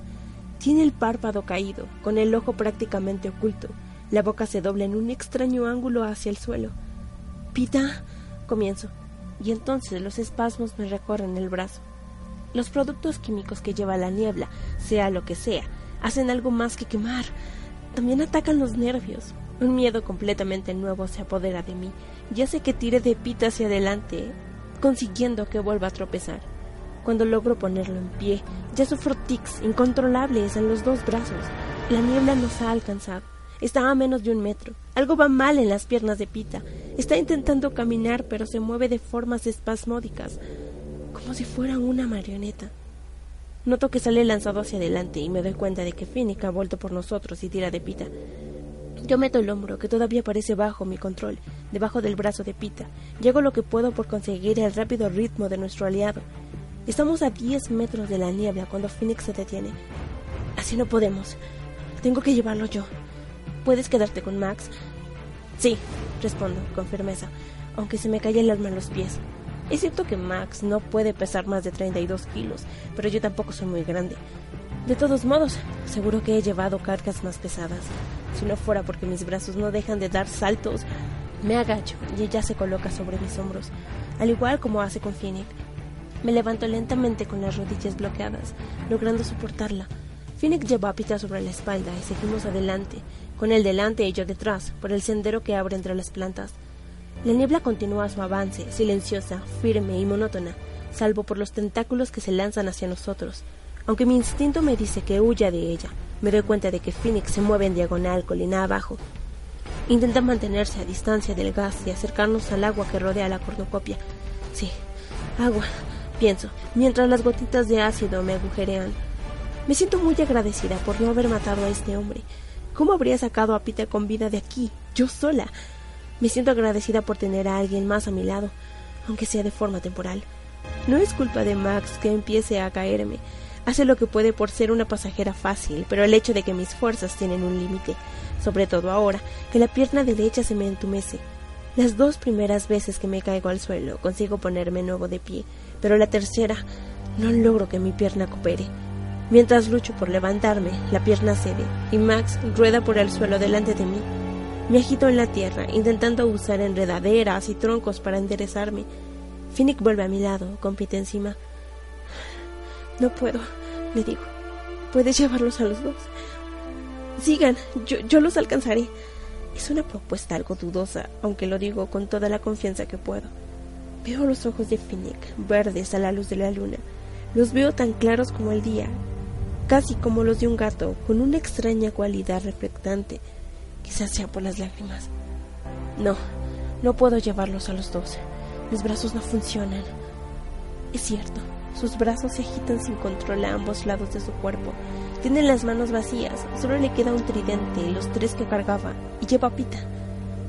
A: Tiene el párpado caído, con el ojo prácticamente oculto. La boca se dobla en un extraño ángulo hacia el suelo. Pita, comienzo y entonces los espasmos me recorren el brazo. Los productos químicos que lleva la niebla, sea lo que sea, hacen algo más que quemar. También atacan los nervios. Un miedo completamente nuevo se apodera de mí y hace que tire de pita hacia adelante, consiguiendo que vuelva a tropezar. Cuando logro ponerlo en pie, ya sufro tics incontrolables en los dos brazos. La niebla nos ha alcanzado. Está a menos de un metro. Algo va mal en las piernas de Pita. Está intentando caminar, pero se mueve de formas espasmódicas, como si fuera una marioneta. Noto que sale lanzado hacia adelante y me doy cuenta de que Finnick ha vuelto por nosotros y tira de Pita. Yo meto el hombro, que todavía parece bajo mi control, debajo del brazo de Pita, hago lo que puedo por conseguir el rápido ritmo de nuestro aliado. Estamos a diez metros de la niebla cuando Phoenix se detiene. Así no podemos. Tengo que llevarlo yo. ¿Puedes quedarte con Max? Sí, respondo con firmeza, aunque se me cae el alma en los pies. Es cierto que Max no puede pesar más de 32 kilos, pero yo tampoco soy muy grande. De todos modos, seguro que he llevado cargas más pesadas. Si no fuera porque mis brazos no dejan de dar saltos, me agacho y ella se coloca sobre mis hombros, al igual como hace con Finnick. Me levanto lentamente con las rodillas bloqueadas, logrando soportarla. Finnick lleva a Pita sobre la espalda y seguimos adelante, con él delante y yo detrás, por el sendero que abre entre las plantas. La niebla continúa su avance, silenciosa, firme y monótona, salvo por los tentáculos que se lanzan hacia nosotros. Aunque mi instinto me dice que huya de ella, me doy cuenta de que Phoenix se mueve en diagonal, colina abajo. Intenta mantenerse a distancia del gas y acercarnos al agua que rodea la cornucopia. Sí, agua, pienso, mientras las gotitas de ácido me agujerean. Me siento muy agradecida por no haber matado a este hombre. ¿Cómo habría sacado a Peter con vida de aquí, yo sola? Me siento agradecida por tener a alguien más a mi lado, aunque sea de forma temporal. No es culpa de Max que empiece a caerme. Hace lo que puede por ser una pasajera fácil, pero el hecho de que mis fuerzas tienen un límite, sobre todo ahora que la pierna derecha se me entumece. Las dos primeras veces que me caigo al suelo consigo ponerme nuevo de pie, pero la tercera no logro que mi pierna coopere. Mientras lucho por levantarme, la pierna cede y Max rueda por el suelo delante de mí. Me agito en la tierra, intentando usar enredaderas y troncos para enderezarme. Finnick vuelve a mi lado, con Pete encima. No puedo, le digo. Puedes llevarlos a los dos. Sigan, yo, yo los alcanzaré. Es una propuesta algo dudosa, aunque lo digo con toda la confianza que puedo. Veo los ojos de Finnick, verdes a la luz de la luna. Los veo tan claros como el día, casi como los de un gato, con una extraña cualidad reflectante, quizás sea por las lágrimas. No, no puedo llevarlos a los dos. Mis brazos no funcionan. Es cierto, sus brazos se agitan sin control a ambos lados de su cuerpo. Tiene las manos vacías, solo le queda un tridente, los tres que cargaba, y lleva pita.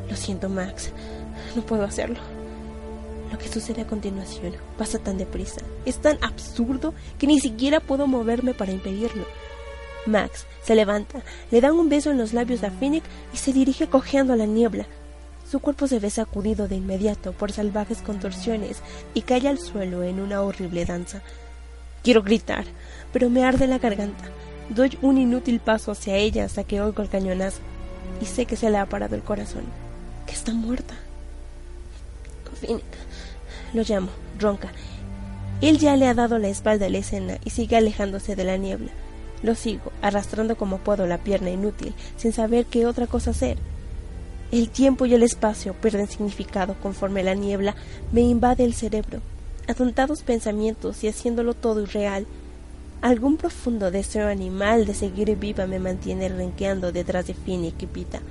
A: Lo siento, Max, no puedo hacerlo. Lo que sucede a continuación pasa tan deprisa, es tan absurdo que ni siquiera puedo moverme para impedirlo. Max se levanta, le da un beso en los labios a Phoenix y se dirige cojeando a la niebla. Su cuerpo se ve sacudido de inmediato por salvajes contorsiones y cae al suelo en una horrible danza. Quiero gritar, pero me arde la garganta. Doy un inútil paso hacia ella hasta que oigo el cañonazo y sé que se le ha parado el corazón, que está muerta. Phoenix, lo llamo, ronca. Él ya le ha dado la espalda a la escena y sigue alejándose de la niebla. Lo sigo, arrastrando como puedo la pierna inútil, sin saber qué otra cosa hacer. El tiempo y el espacio pierden significado conforme la niebla me invade el cerebro. Atontados pensamientos y haciéndolo todo irreal. Algún profundo deseo animal de seguir viva me mantiene renqueando detrás de Fini y Pita,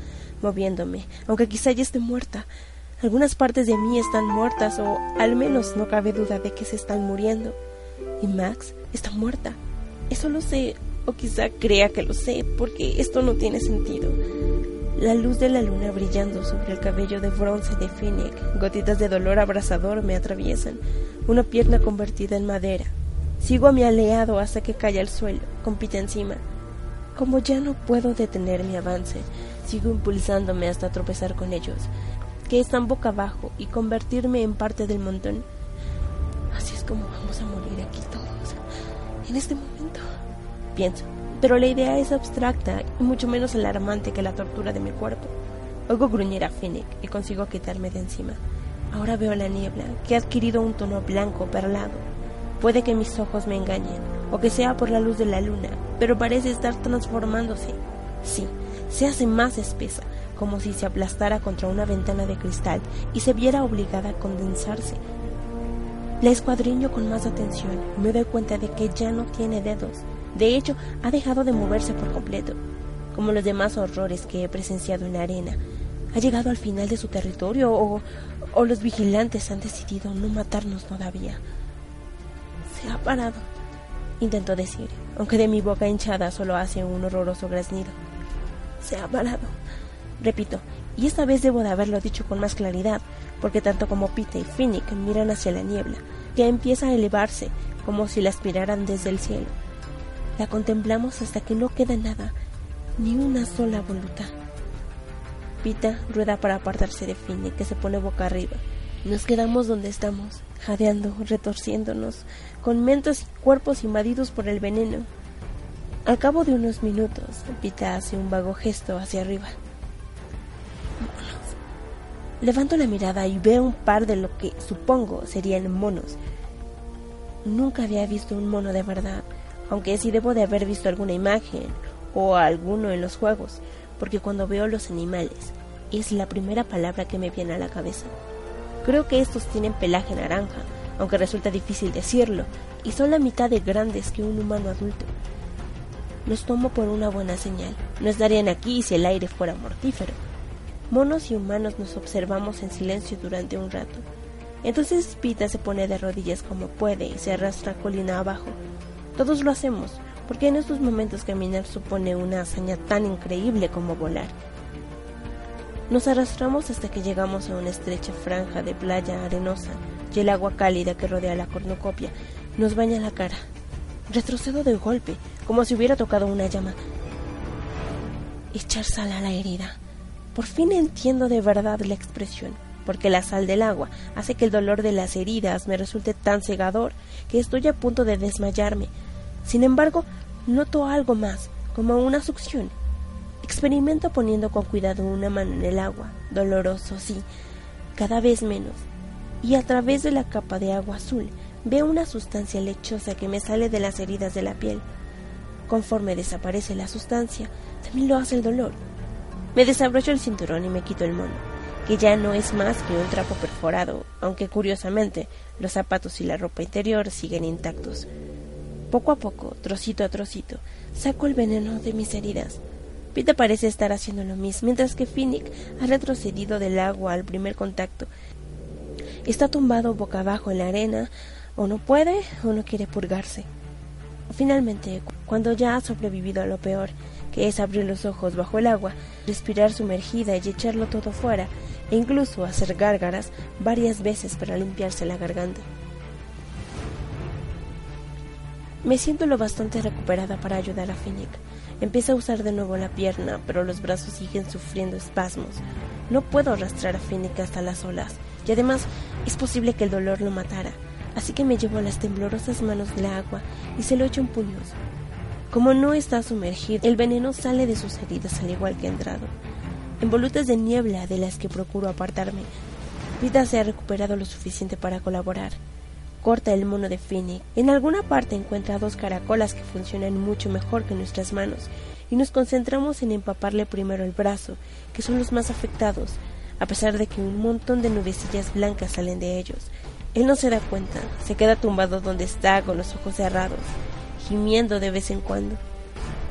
A: moviéndome, aunque quizá ya esté muerta. Algunas partes de mí están muertas o al menos no cabe duda de que se están muriendo. Y Max está muerta. Eso lo sé, o quizá crea que lo sé, porque esto no tiene sentido. La luz de la luna brillando sobre el cabello de bronce de Finnick, gotitas de dolor abrasador me atraviesan, una pierna convertida en madera. Sigo a mi aliado hasta que cae al suelo, con pita encima. Como ya no puedo detener mi avance, sigo impulsándome hasta tropezar con ellos, que están boca abajo, y convertirme en parte del montón. Así es como vamos a morir aquí todos, en este momento, pienso pero la idea es abstracta y mucho menos alarmante que la tortura de mi cuerpo. Oigo gruñir a Finnick y consigo quitarme de encima. Ahora veo la niebla, que ha adquirido un tono blanco perlado. Puede que mis ojos me engañen, o que sea por la luz de la luna, pero parece estar transformándose. Sí, se hace más espesa, como si se aplastara contra una ventana de cristal y se viera obligada a condensarse. La escuadriño con más atención me doy cuenta de que ya no tiene dedos, de hecho, ha dejado de moverse por completo, como los demás horrores que he presenciado en la arena. Ha llegado al final de su territorio o, o los vigilantes han decidido no matarnos todavía. Se ha parado, intentó decir, aunque de mi boca hinchada solo hace un horroroso graznido. Se ha parado, repito, y esta vez debo de haberlo dicho con más claridad, porque tanto como Pete y Finnick miran hacia la niebla, que empieza a elevarse como si la aspiraran desde el cielo. La contemplamos hasta que no queda nada, ni una sola voluta. Pita rueda para apartarse de Finny, que se pone boca arriba. Nos quedamos donde estamos, jadeando, retorciéndonos, con mentes y cuerpos invadidos por el veneno. Al cabo de unos minutos, Pita hace un vago gesto hacia arriba. Levanto la mirada y veo un par de lo que supongo serían monos. Nunca había visto un mono de verdad aunque sí debo de haber visto alguna imagen o alguno en los juegos, porque cuando veo los animales es la primera palabra que me viene a la cabeza. Creo que estos tienen pelaje naranja, aunque resulta difícil decirlo, y son la mitad de grandes que un humano adulto. Los tomo por una buena señal. No estarían aquí si el aire fuera mortífero. Monos y humanos nos observamos en silencio durante un rato. Entonces Pita se pone de rodillas como puede y se arrastra colina abajo, todos lo hacemos, porque en estos momentos caminar supone una hazaña tan increíble como volar. Nos arrastramos hasta que llegamos a una estrecha franja de playa arenosa y el agua cálida que rodea la cornucopia nos baña la cara. Retrocedo de golpe, como si hubiera tocado una llama. Echar sal a la herida. Por fin entiendo de verdad la expresión, porque la sal del agua hace que el dolor de las heridas me resulte tan cegador que estoy a punto de desmayarme, sin embargo, noto algo más, como una succión. Experimento poniendo con cuidado una mano en el agua, doloroso, sí, cada vez menos, y a través de la capa de agua azul veo una sustancia lechosa que me sale de las heridas de la piel. Conforme desaparece la sustancia, también lo hace el dolor. Me desabrocho el cinturón y me quito el mono, que ya no es más que un trapo perforado, aunque curiosamente los zapatos y la ropa interior siguen intactos. Poco a poco, trocito a trocito, saco el veneno de mis heridas. Pita parece estar haciendo lo mismo, mientras que Finnick ha retrocedido del agua al primer contacto Está tumbado boca abajo en la arena, o no puede o no quiere purgarse. Finalmente, cuando ya ha sobrevivido a lo peor, que es abrir los ojos bajo el agua, respirar sumergida y echarlo todo fuera, e incluso hacer gárgaras varias veces para limpiarse la garganta. Me siento lo bastante recuperada para ayudar a Finnick. Empieza a usar de nuevo la pierna, pero los brazos siguen sufriendo espasmos. No puedo arrastrar a Finnick hasta las olas, y además es posible que el dolor lo matara, así que me llevo las temblorosas manos del agua y se lo echo en puños. Como no está sumergido, el veneno sale de sus heridas al igual que ha entrado. En volutas de niebla de las que procuro apartarme, Pita se ha recuperado lo suficiente para colaborar. Corta el mono de Finnick. En alguna parte encuentra dos caracolas que funcionan mucho mejor que nuestras manos y nos concentramos en empaparle primero el brazo, que son los más afectados, a pesar de que un montón de nubecillas blancas salen de ellos. Él no se da cuenta, se queda tumbado donde está con los ojos cerrados gimiendo de vez en cuando.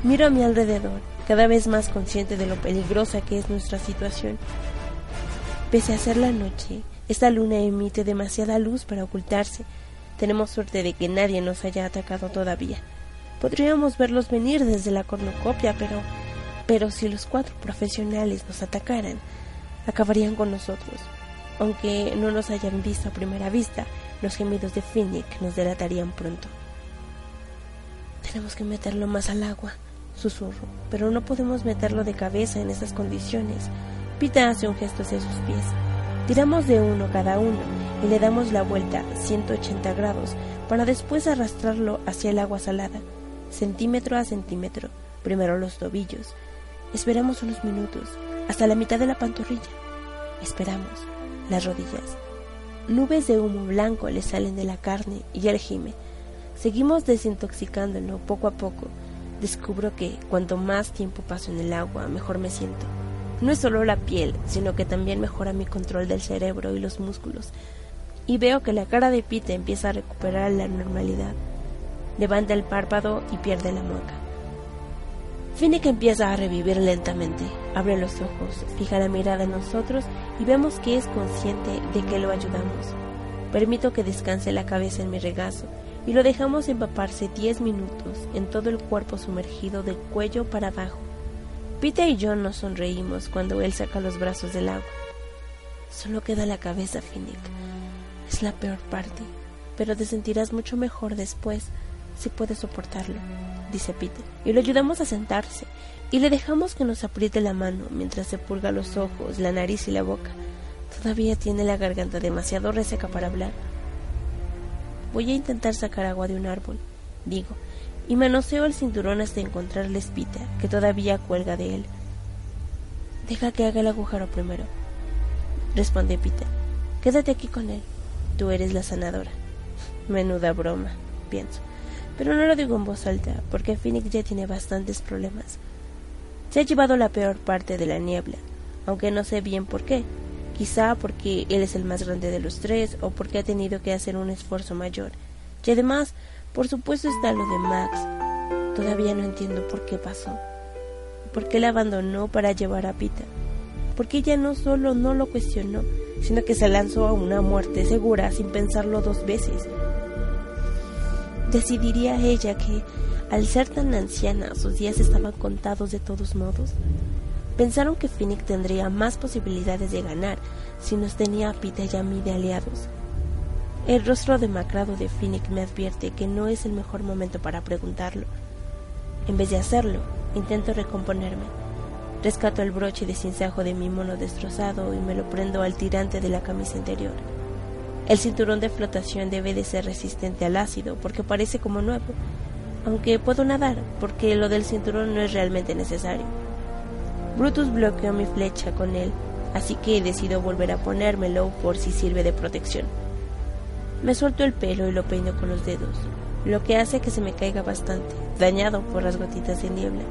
A: Miro a mi alrededor, cada vez más consciente de lo peligrosa que es nuestra situación. Pese a ser la noche, esta luna emite demasiada luz para ocultarse. Tenemos suerte de que nadie nos haya atacado todavía. Podríamos verlos venir desde la cornucopia, pero pero si los cuatro profesionales nos atacaran, acabarían con nosotros. Aunque no nos hayan visto a primera vista, los gemidos de Finnick nos delatarían pronto. Tenemos que meterlo más al agua, susurro, pero no podemos meterlo de cabeza en esas condiciones. Pita hace un gesto hacia sus pies. Tiramos de uno cada uno y le damos la vuelta 180 grados para después arrastrarlo hacia el agua salada, centímetro a centímetro, primero los tobillos. Esperamos unos minutos, hasta la mitad de la pantorrilla. Esperamos, las rodillas. Nubes de humo blanco le salen de la carne y él gime. Seguimos desintoxicándolo poco a poco. Descubro que cuanto más tiempo paso en el agua, mejor me siento. No es solo la piel, sino que también mejora mi control del cerebro y los músculos. Y veo que la cara de Pete empieza a recuperar la normalidad. Levanta el párpado y pierde la mueca. Finnick empieza a revivir lentamente. Abre los ojos, fija la mirada en nosotros y vemos que es consciente de que lo ayudamos. Permito que descanse la cabeza en mi regazo y lo dejamos empaparse diez minutos en todo el cuerpo sumergido del cuello para abajo. Pita y yo nos sonreímos cuando él saca los brazos del agua. Solo queda la cabeza, Finnick. Es la peor parte, pero te sentirás mucho mejor después si puedes soportarlo, dice Peter. Y lo ayudamos a sentarse y le dejamos que nos apriete la mano mientras se purga los ojos, la nariz y la boca. Todavía tiene la garganta demasiado reseca para hablar. Voy a intentar sacar agua de un árbol, digo, y manoseo el cinturón hasta encontrar la espita que todavía cuelga de él. Deja que haga el agujero primero, responde Pita. Quédate aquí con él. Tú eres la sanadora. Menuda broma, pienso. Pero no lo digo en voz alta, porque Phoenix ya tiene bastantes problemas. Se ha llevado la peor parte de la niebla, aunque no sé bien por qué quizá porque él es el más grande de los tres o porque ha tenido que hacer un esfuerzo mayor. Y además, por supuesto está lo de Max. Todavía no entiendo por qué pasó. ¿Por qué la abandonó para llevar a Pita? Porque ella no solo no lo cuestionó, sino que se lanzó a una muerte segura sin pensarlo dos veces. ¿Decidiría ella que, al ser tan anciana, sus días estaban contados de todos modos? Pensaron que Finnick tendría más posibilidades de ganar si nos tenía a Pita y a mí de aliados. El rostro demacrado de Finnick me advierte que no es el mejor momento para preguntarlo. En vez de hacerlo, intento recomponerme. Rescato el broche de cinzajo de mi mono destrozado y me lo prendo al tirante de la camisa interior. El cinturón de flotación debe de ser resistente al ácido porque parece como nuevo, aunque puedo nadar porque lo del cinturón no es realmente necesario. Brutus bloqueó mi flecha con él, así que decido volver a ponérmelo por si sirve de protección. Me suelto el pelo y lo peino con los dedos, lo que hace que se me caiga bastante, dañado por las gotitas de niebla,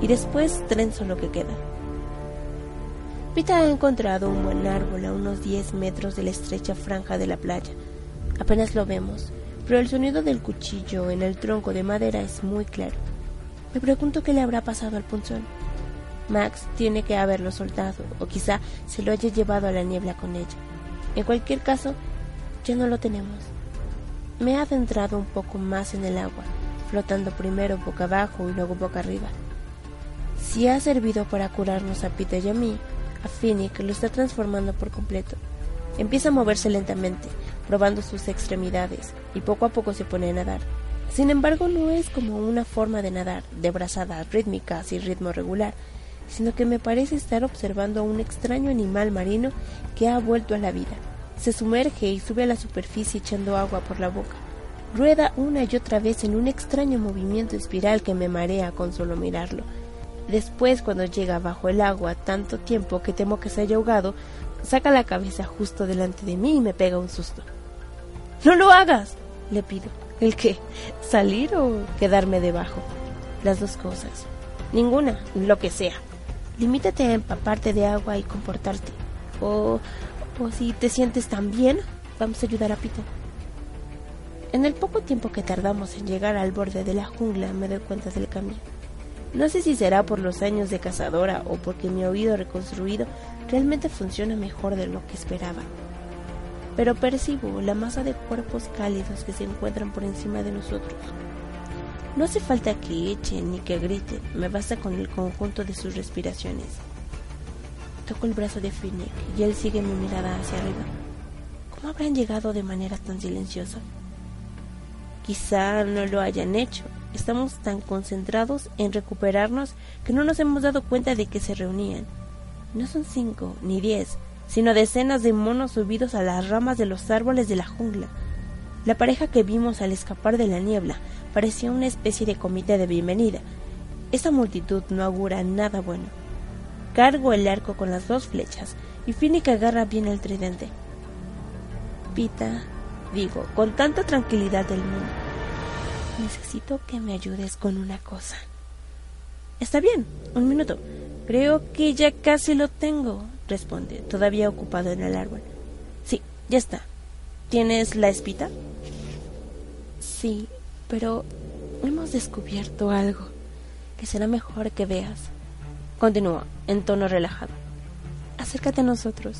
A: y después trenzo lo que queda. Pita ha encontrado un buen árbol a unos 10 metros de la estrecha franja de la playa. Apenas lo vemos, pero el sonido del cuchillo en el tronco de madera es muy claro. Me pregunto qué le habrá pasado al punzón. Max tiene que haberlo soltado, o quizá se lo haya llevado a la niebla con ella. En cualquier caso, ya no lo tenemos. Me he adentrado un poco más en el agua, flotando primero boca abajo y luego boca arriba. Si ha servido para curarnos a Peter y a mí, a Finnick lo está transformando por completo. Empieza a moverse lentamente, probando sus extremidades, y poco a poco se pone a nadar. Sin embargo, no es como una forma de nadar, de brazadas rítmicas y ritmo regular, sino que me parece estar observando a un extraño animal marino que ha vuelto a la vida. Se sumerge y sube a la superficie echando agua por la boca. Rueda una y otra vez en un extraño movimiento espiral que me marea con solo mirarlo. Después, cuando llega bajo el agua tanto tiempo que temo que se haya ahogado, saca la cabeza justo delante de mí y me pega un susto. ¡No lo hagas! le pido. ¿El qué? ¿Salir o quedarme debajo? Las dos cosas. Ninguna, lo que sea. Limítate a empaparte de agua y comportarte. O, o si te sientes tan bien, vamos a ayudar a Peter. En el poco tiempo que tardamos en llegar al borde de la jungla me doy cuenta del camino. No sé si será por los años de cazadora o porque mi oído reconstruido realmente funciona mejor de lo que esperaba. Pero percibo la masa de cuerpos cálidos que se encuentran por encima de nosotros. No hace falta que echen ni que griten, me basta con el conjunto de sus respiraciones. Toco el brazo de Finnick y él sigue mi mirada hacia arriba. ¿Cómo habrán llegado de manera tan silenciosa? Quizá no lo hayan hecho. Estamos tan concentrados en recuperarnos que no nos hemos dado cuenta de que se reunían. No son cinco ni diez, sino decenas de monos subidos a las ramas de los árboles de la jungla. La pareja que vimos al escapar de la niebla parecía una especie de comité de bienvenida. Esta multitud no augura nada bueno. Cargo el arco con las dos flechas y Finnick agarra bien el tridente. Pita, digo, con tanta tranquilidad del mundo, necesito que me ayudes con una cosa. Está bien, un minuto. Creo que ya casi lo tengo, responde, todavía ocupado en el árbol. Sí, ya está. ¿Tienes la espita? Sí, pero hemos descubierto algo que será mejor que veas. Continúa, en tono relajado. Acércate a nosotros,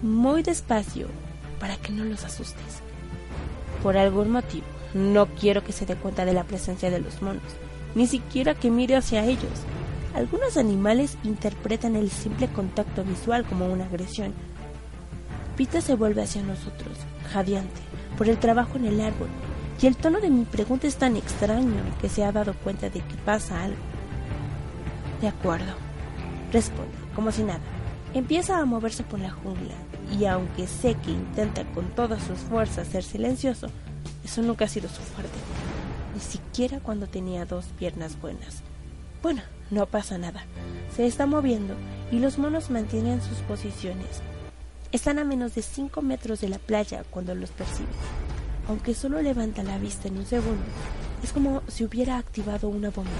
A: muy despacio, para que no los asustes. Por algún motivo, no quiero que se dé cuenta de la presencia de los monos, ni siquiera que mire hacia ellos. Algunos animales interpretan el simple contacto visual como una agresión. Pita se vuelve hacia nosotros, jadeante, por el trabajo en el árbol, y el tono de mi pregunta es tan extraño que se ha dado cuenta de que pasa algo. De acuerdo, responde, como si nada. Empieza a moverse por la jungla, y aunque sé que intenta con todas sus fuerzas ser silencioso, eso nunca ha sido su fuerte, ni siquiera cuando tenía dos piernas buenas. Bueno, no pasa nada. Se está moviendo y los monos mantienen sus posiciones. Están a menos de 5 metros de la playa cuando los percibe. Aunque solo levanta la vista en un segundo, es como si hubiera activado una bomba.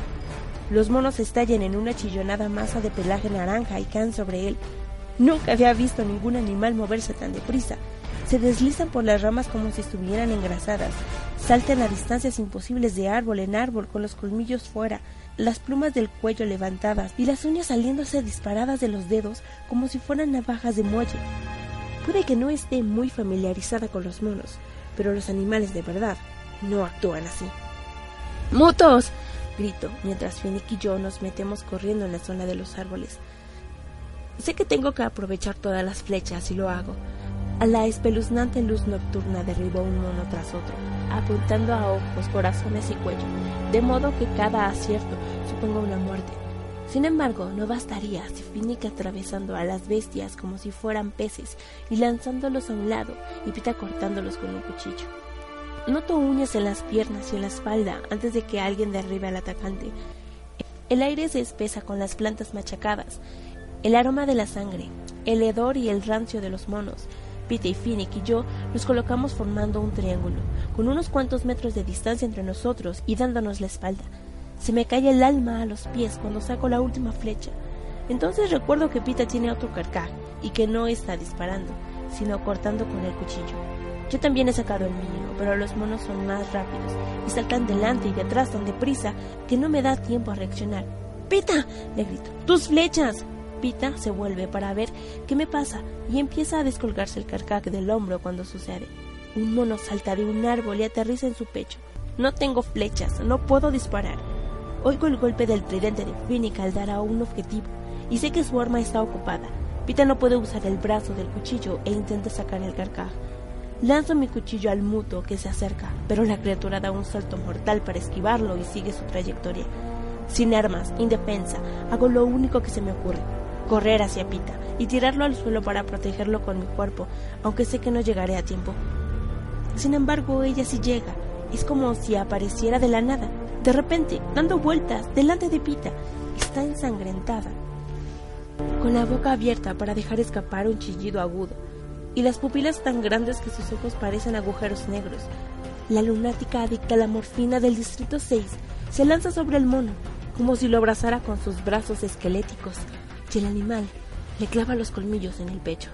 A: Los monos estallan en una chillonada masa de pelaje naranja y caen sobre él. Nunca había visto ningún animal moverse tan deprisa. Se deslizan por las ramas como si estuvieran engrasadas. Saltan a distancias imposibles de árbol en árbol con los colmillos fuera, las plumas del cuello levantadas y las uñas saliéndose disparadas de los dedos como si fueran navajas de muelle. Puede que no esté muy familiarizada con los monos, pero los animales de verdad no actúan así. ¡Mutos! grito mientras Finnick y yo nos metemos corriendo en la zona de los árboles. Sé que tengo que aprovechar todas las flechas y lo hago. A la espeluznante luz nocturna derribó un mono tras otro, apuntando a ojos, corazones y cuello, de modo que cada acierto suponga una muerte. Sin embargo, no bastaría si Finnick atravesando a las bestias como si fueran peces y lanzándolos a un lado y Pita cortándolos con un cuchillo. Noto uñas en las piernas y en la espalda antes de que alguien derribe al atacante. El aire se espesa con las plantas machacadas, el aroma de la sangre, el hedor y el rancio de los monos, Pete y Finnick y yo nos colocamos formando un triángulo, con unos cuantos metros de distancia entre nosotros y dándonos la espalda. Se me cae el alma a los pies cuando saco la última flecha. Entonces recuerdo que Pita tiene otro carcaj y que no está disparando, sino cortando con el cuchillo. Yo también he sacado el mío, pero los monos son más rápidos y saltan delante y detrás tan deprisa que no me da tiempo a reaccionar. ¡Pita! le grito. ¡Tus flechas! Pita se vuelve para ver qué me pasa y empieza a descolgarse el carcaj del hombro cuando sucede. Un mono salta de un árbol y aterriza en su pecho. No tengo flechas, no puedo disparar. Oigo el golpe del tridente de Finnick al dar un objetivo y sé que su arma está ocupada. Pita no puede usar el brazo del cuchillo e intenta sacar el carcaj. Lanzo mi cuchillo al muto que se acerca, pero la criatura da un salto mortal para esquivarlo y sigue su trayectoria. Sin armas, indefensa, hago lo único que se me ocurre, correr hacia Pita y tirarlo al suelo para protegerlo con mi cuerpo, aunque sé que no llegaré a tiempo. Sin embargo, ella sí llega. Es como si apareciera de la nada. De repente, dando vueltas delante de Pita, está ensangrentada, con la boca abierta para dejar escapar un chillido agudo, y las pupilas tan grandes que sus ojos parecen agujeros negros. La lunática adicta a la morfina del Distrito 6 se lanza sobre el mono, como si lo abrazara con sus brazos esqueléticos, y el animal le clava los colmillos en el pecho.